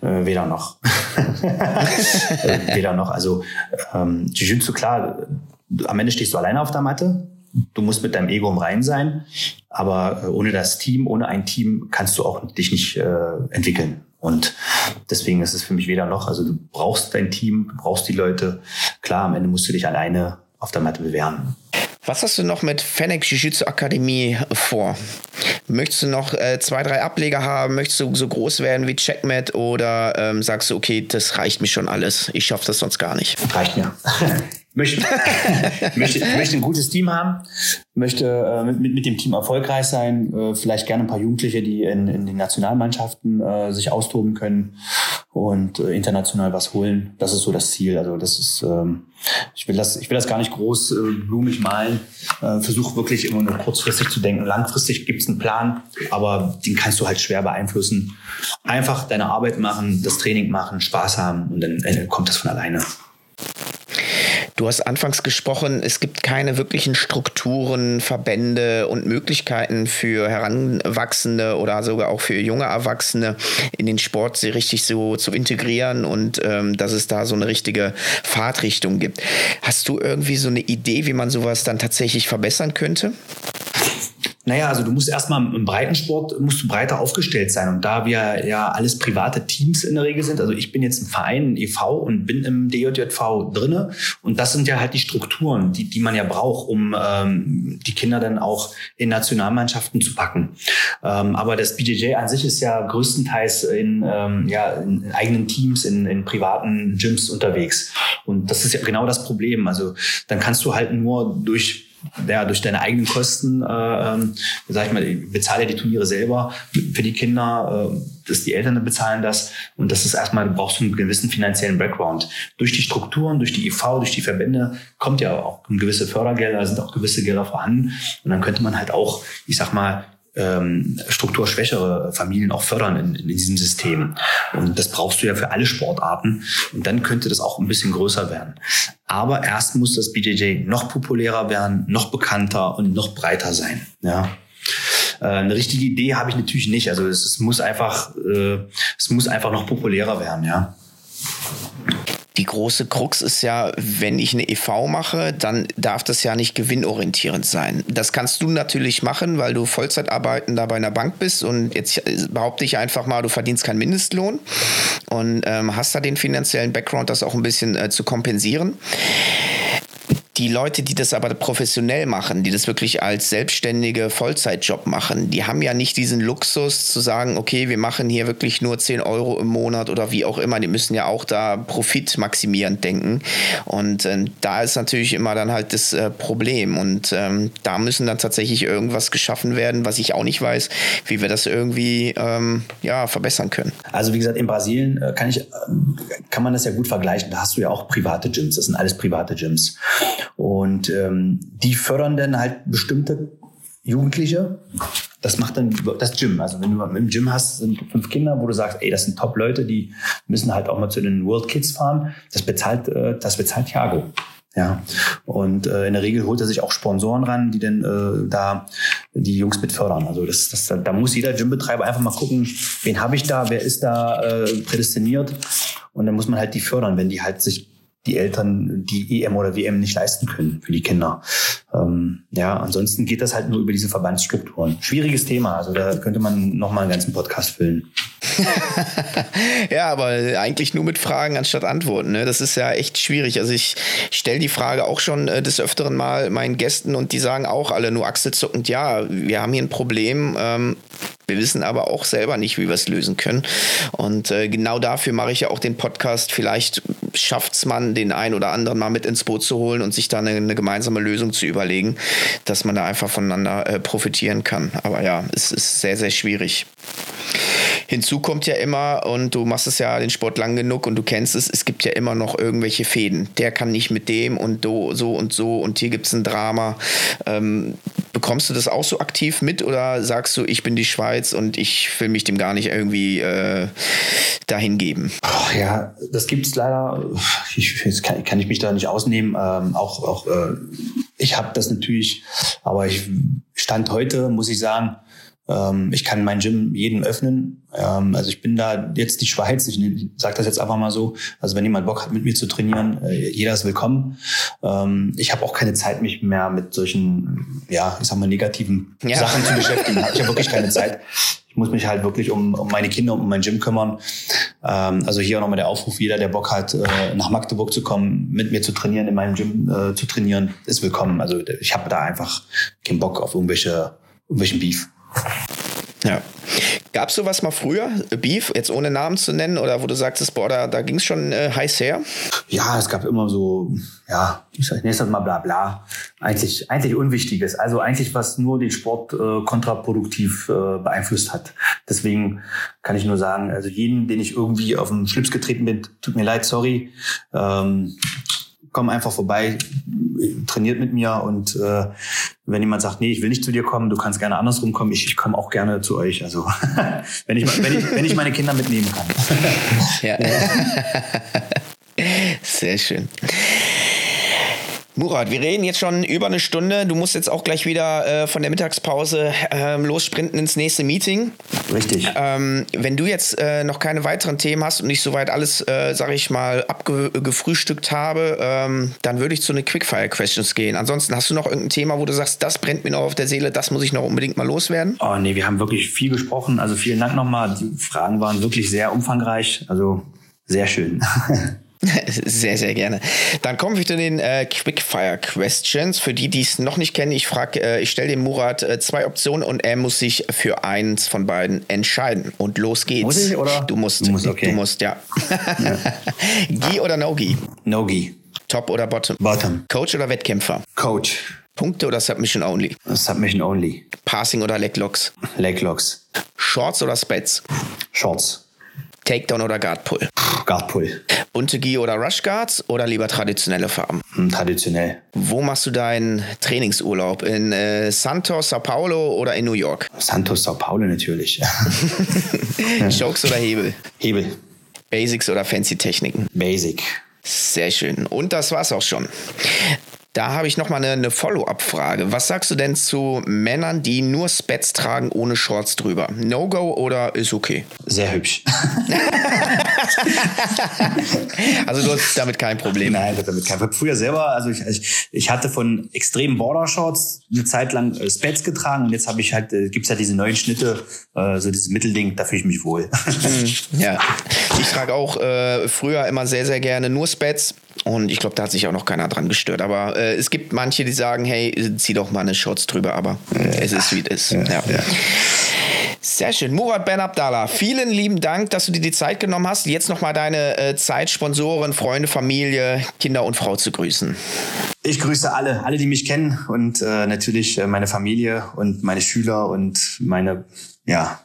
Äh, weder noch. <laughs> äh, weder noch. Also ähm, Jiu-Jitsu, klar, am Ende stehst du alleine auf der Matte du musst mit deinem Ego im Rein sein, aber äh, ohne das Team, ohne ein Team kannst du auch dich nicht äh, entwickeln. Und deswegen ist es für mich weder noch. Also du brauchst dein Team, du brauchst die Leute. Klar, am Ende musst du dich alleine auf der Matte bewähren. Was hast du noch mit Fennec Jiu-Jitsu Akademie vor? Möchtest du noch äh, zwei, drei Ableger haben? Möchtest du so groß werden wie Checkmat oder ähm, sagst du, okay, das reicht mir schon alles, ich schaffe das sonst gar nicht? Reicht mir. <laughs> möchte, <laughs> möchte, möchte ein gutes Team haben, möchte äh, mit, mit dem Team erfolgreich sein, äh, vielleicht gerne ein paar Jugendliche, die in, in den Nationalmannschaften äh, sich austoben können und äh, international was holen. Das ist so das Ziel. Also das ist, ähm, ich will das, ich will das gar nicht groß äh, blumig malen. Äh, Versuche wirklich immer nur kurzfristig zu denken. Langfristig gibt es einen Plan, aber den kannst du halt schwer beeinflussen. Einfach deine Arbeit machen, das Training machen, Spaß haben und dann äh, kommt das von alleine. Du hast anfangs gesprochen, es gibt keine wirklichen Strukturen, Verbände und Möglichkeiten für Heranwachsende oder sogar auch für junge Erwachsene in den Sport sie richtig so zu integrieren und ähm, dass es da so eine richtige Fahrtrichtung gibt. Hast du irgendwie so eine Idee, wie man sowas dann tatsächlich verbessern könnte? Naja, also du musst erstmal im Breitensport musst du breiter aufgestellt sein. Und da wir ja alles private Teams in der Regel sind, also ich bin jetzt im Verein, e.V. und bin im DJV drinne. Und das sind ja halt die Strukturen, die, die man ja braucht, um ähm, die Kinder dann auch in Nationalmannschaften zu packen. Ähm, aber das BJJ an sich ist ja größtenteils in, ähm, ja, in eigenen Teams, in, in privaten Gyms unterwegs. Und das ist ja genau das Problem. Also dann kannst du halt nur durch ja, durch deine eigenen Kosten, äh, ähm, sag ich mal, bezahle die Turniere selber für die Kinder, äh, dass die Eltern bezahlen das und das ist erstmal, du brauchst einen gewissen finanziellen Background. Durch die Strukturen, durch die IV, durch die Verbände kommt ja auch gewisse Fördergelder, sind auch gewisse Gelder vorhanden und dann könnte man halt auch, ich sag mal, ähm, strukturschwächere Familien auch fördern in, in diesem System. Und das brauchst du ja für alle Sportarten. Und dann könnte das auch ein bisschen größer werden. Aber erst muss das BJJ noch populärer werden, noch bekannter und noch breiter sein. Ja. Äh, eine richtige Idee habe ich natürlich nicht. Also es, es muss einfach, äh, es muss einfach noch populärer werden, ja. Die große Krux ist ja, wenn ich eine EV mache, dann darf das ja nicht gewinnorientierend sein. Das kannst du natürlich machen, weil du Vollzeitarbeitender bei einer Bank bist und jetzt behaupte ich einfach mal, du verdienst keinen Mindestlohn und ähm, hast da den finanziellen Background, das auch ein bisschen äh, zu kompensieren. Die Leute, die das aber professionell machen, die das wirklich als selbstständige Vollzeitjob machen, die haben ja nicht diesen Luxus zu sagen, okay, wir machen hier wirklich nur 10 Euro im Monat oder wie auch immer. Die müssen ja auch da profitmaximierend denken. Und äh, da ist natürlich immer dann halt das äh, Problem. Und ähm, da müssen dann tatsächlich irgendwas geschaffen werden, was ich auch nicht weiß, wie wir das irgendwie ähm, ja, verbessern können. Also wie gesagt, in Brasilien äh, kann, ich, äh, kann man das ja gut vergleichen. Da hast du ja auch private Gyms. Das sind alles private Gyms. Und ähm, die fördern dann halt bestimmte Jugendliche. Das macht dann das Gym. Also wenn du im Gym hast, sind fünf Kinder, wo du sagst, ey, das sind Top-Leute, die müssen halt auch mal zu den World Kids fahren. Das bezahlt, äh, das bezahlt Thiago. Ja, und äh, in der Regel holt er sich auch Sponsoren ran, die dann äh, da die Jungs mit fördern. Also das, das, da muss jeder Gymbetreiber einfach mal gucken, wen habe ich da, wer ist da äh, prädestiniert und dann muss man halt die fördern, wenn die halt sich die Eltern die EM oder WM nicht leisten können für die Kinder. Ähm, ja, ansonsten geht das halt nur über diese Verbandsstrukturen. Schwieriges Thema, also da könnte man nochmal einen ganzen Podcast füllen. <laughs> ja, aber eigentlich nur mit Fragen anstatt Antworten. Ne? Das ist ja echt schwierig. Also ich stelle die Frage auch schon äh, des Öfteren mal meinen Gästen und die sagen auch alle nur achselzuckend, ja, wir haben hier ein Problem. Ähm, wir wissen aber auch selber nicht, wie wir es lösen können. Und äh, genau dafür mache ich ja auch den Podcast. Vielleicht schafft es man, den einen oder anderen mal mit ins Boot zu holen und sich da eine, eine gemeinsame Lösung zu überlegen, dass man da einfach voneinander äh, profitieren kann. Aber ja, es ist sehr, sehr schwierig. Hinzu kommt ja immer, und du machst es ja den Sport lang genug und du kennst es, es gibt ja immer noch irgendwelche Fäden. Der kann nicht mit dem und so und so und hier gibt es ein Drama. Ähm, bekommst du das auch so aktiv mit oder sagst du, ich bin die Schweiz und ich will mich dem gar nicht irgendwie äh, dahin geben? Oh, ja, das gibt es leider. Ich, kann, kann, ich mich da nicht ausnehmen. Ähm, auch auch äh, ich habe das natürlich, aber ich stand heute, muss ich sagen, ich kann mein Gym jedem öffnen. Ähm, also ich bin da jetzt die Schweiz, ich sage das jetzt einfach mal so. Also wenn jemand Bock hat, mit mir zu trainieren, äh, jeder ist willkommen. Ähm, ich habe auch keine Zeit, mich mehr mit solchen, ja, ich sag mal, negativen ja. Sachen zu beschäftigen. Ich habe wirklich keine Zeit. Ich muss mich halt wirklich um, um meine Kinder und um mein Gym kümmern. Ähm, also hier nochmal der Aufruf, jeder, der Bock hat, äh, nach Magdeburg zu kommen, mit mir zu trainieren, in meinem Gym äh, zu trainieren, ist willkommen. Also ich habe da einfach keinen Bock auf irgendwelche, irgendwelchen Beef. Ja. Gab es sowas mal früher, Beef, jetzt ohne Namen zu nennen, oder wo du sagtest, boah, da, da ging es schon äh, heiß her? Ja, es gab immer so, ja, ich nenne es mal bla bla. Eigentlich, eigentlich Unwichtiges. Also eigentlich, was nur den Sport äh, kontraproduktiv äh, beeinflusst hat. Deswegen kann ich nur sagen, also jeden, den ich irgendwie auf den Schlips getreten bin, tut mir leid, sorry. Ähm, komm einfach vorbei, trainiert mit mir und äh, wenn jemand sagt, nee, ich will nicht zu dir kommen, du kannst gerne andersrum kommen, ich, ich komme auch gerne zu euch. Also <laughs> wenn ich, wenn ich, wenn ich meine Kinder mitnehmen kann. ja. <laughs> Sehr schön. Murat, wir reden jetzt schon über eine Stunde. Du musst jetzt auch gleich wieder äh, von der Mittagspause äh, lossprinten ins nächste Meeting. Richtig. Ähm, wenn du jetzt äh, noch keine weiteren Themen hast und ich soweit alles, äh, sage ich mal, abgefrühstückt habe, ähm, dann würde ich zu den Quickfire-Questions gehen. Ansonsten hast du noch irgendein Thema, wo du sagst, das brennt mir noch auf der Seele, das muss ich noch unbedingt mal loswerden? Oh nee, wir haben wirklich viel gesprochen. Also vielen Dank nochmal. Die Fragen waren wirklich sehr umfangreich. Also sehr schön. <laughs> <laughs> Sehr, sehr gerne. Dann kommen wir zu den äh, Quickfire Questions. Für die, die es noch nicht kennen, ich frage, äh, ich stelle dem Murat äh, zwei Optionen und er muss sich für eins von beiden entscheiden. Und los geht's. Muss ich oder? Du musst. Du musst, okay. Du musst, ja. ja. <laughs> Gi oder No-Gi? No-Gi. Top oder Bottom? Bottom. Coach oder Wettkämpfer? Coach. Punkte oder Submission Only? Submission Only. Passing oder Leglocks? Leglocks. Shorts oder Spets? Shorts. Takedown oder Guard Pull? Guard Pull. Bunte Gi oder Rush Guards oder lieber traditionelle Farben? Hm, traditionell. Wo machst du deinen Trainingsurlaub? In äh, Santos, Sao Paulo oder in New York? Santos, Sao Paulo natürlich. <laughs> Chokes oder Hebel? Hebel. Basics oder Fancy Techniken? Basic. Sehr schön. Und das war's auch schon. Da habe ich nochmal eine, eine Follow-up-Frage. Was sagst du denn zu Männern, die nur Spets tragen ohne Shorts drüber? No-Go oder ist okay? Sehr hübsch. <laughs> also du hast damit kein Problem. Nein, damit kein Problem. Früher selber, also ich, ich, ich hatte von extremen Border-Shorts eine Zeit lang äh, Spets getragen und jetzt habe ich halt, äh, gibt's ja diese neuen Schnitte, äh, so dieses Mittelding, da fühle ich mich wohl. Mhm, ja, ich trage auch äh, früher immer sehr, sehr gerne nur Spets. Und ich glaube, da hat sich auch noch keiner dran gestört. Aber äh, es gibt manche, die sagen, hey, zieh doch mal eine Shorts drüber, aber äh, es ist wie es ist. Ja, ja. Ja. Sehr schön. Murat Ben Abdallah, vielen lieben Dank, dass du dir die Zeit genommen hast, jetzt nochmal deine äh, Zeit, Sponsoren, Freunde, Familie, Kinder und Frau zu grüßen. Ich grüße alle, alle, die mich kennen und äh, natürlich äh, meine Familie und meine Schüler und meine, ja,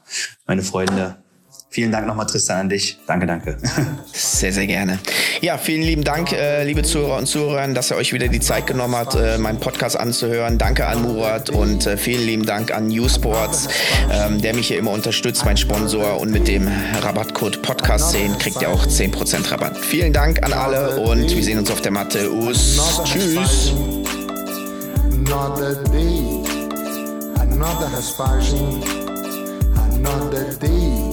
meine Freunde. Vielen Dank nochmal, Tristan, an dich. Danke, danke. <laughs> Sehr, sehr gerne. Ja, vielen lieben Dank, äh, liebe Zuhörer und Zuhörer, dass ihr euch wieder die Zeit genommen habt, äh, meinen Podcast anzuhören. Danke an Murat und äh, vielen lieben Dank an New Sports, ähm, der mich hier immer unterstützt, mein Sponsor. Und mit dem Rabattcode Podcast 10 kriegt ihr auch 10% Rabatt. Vielen Dank an alle und wir sehen uns auf der Matte. Us. Tschüss. Another day,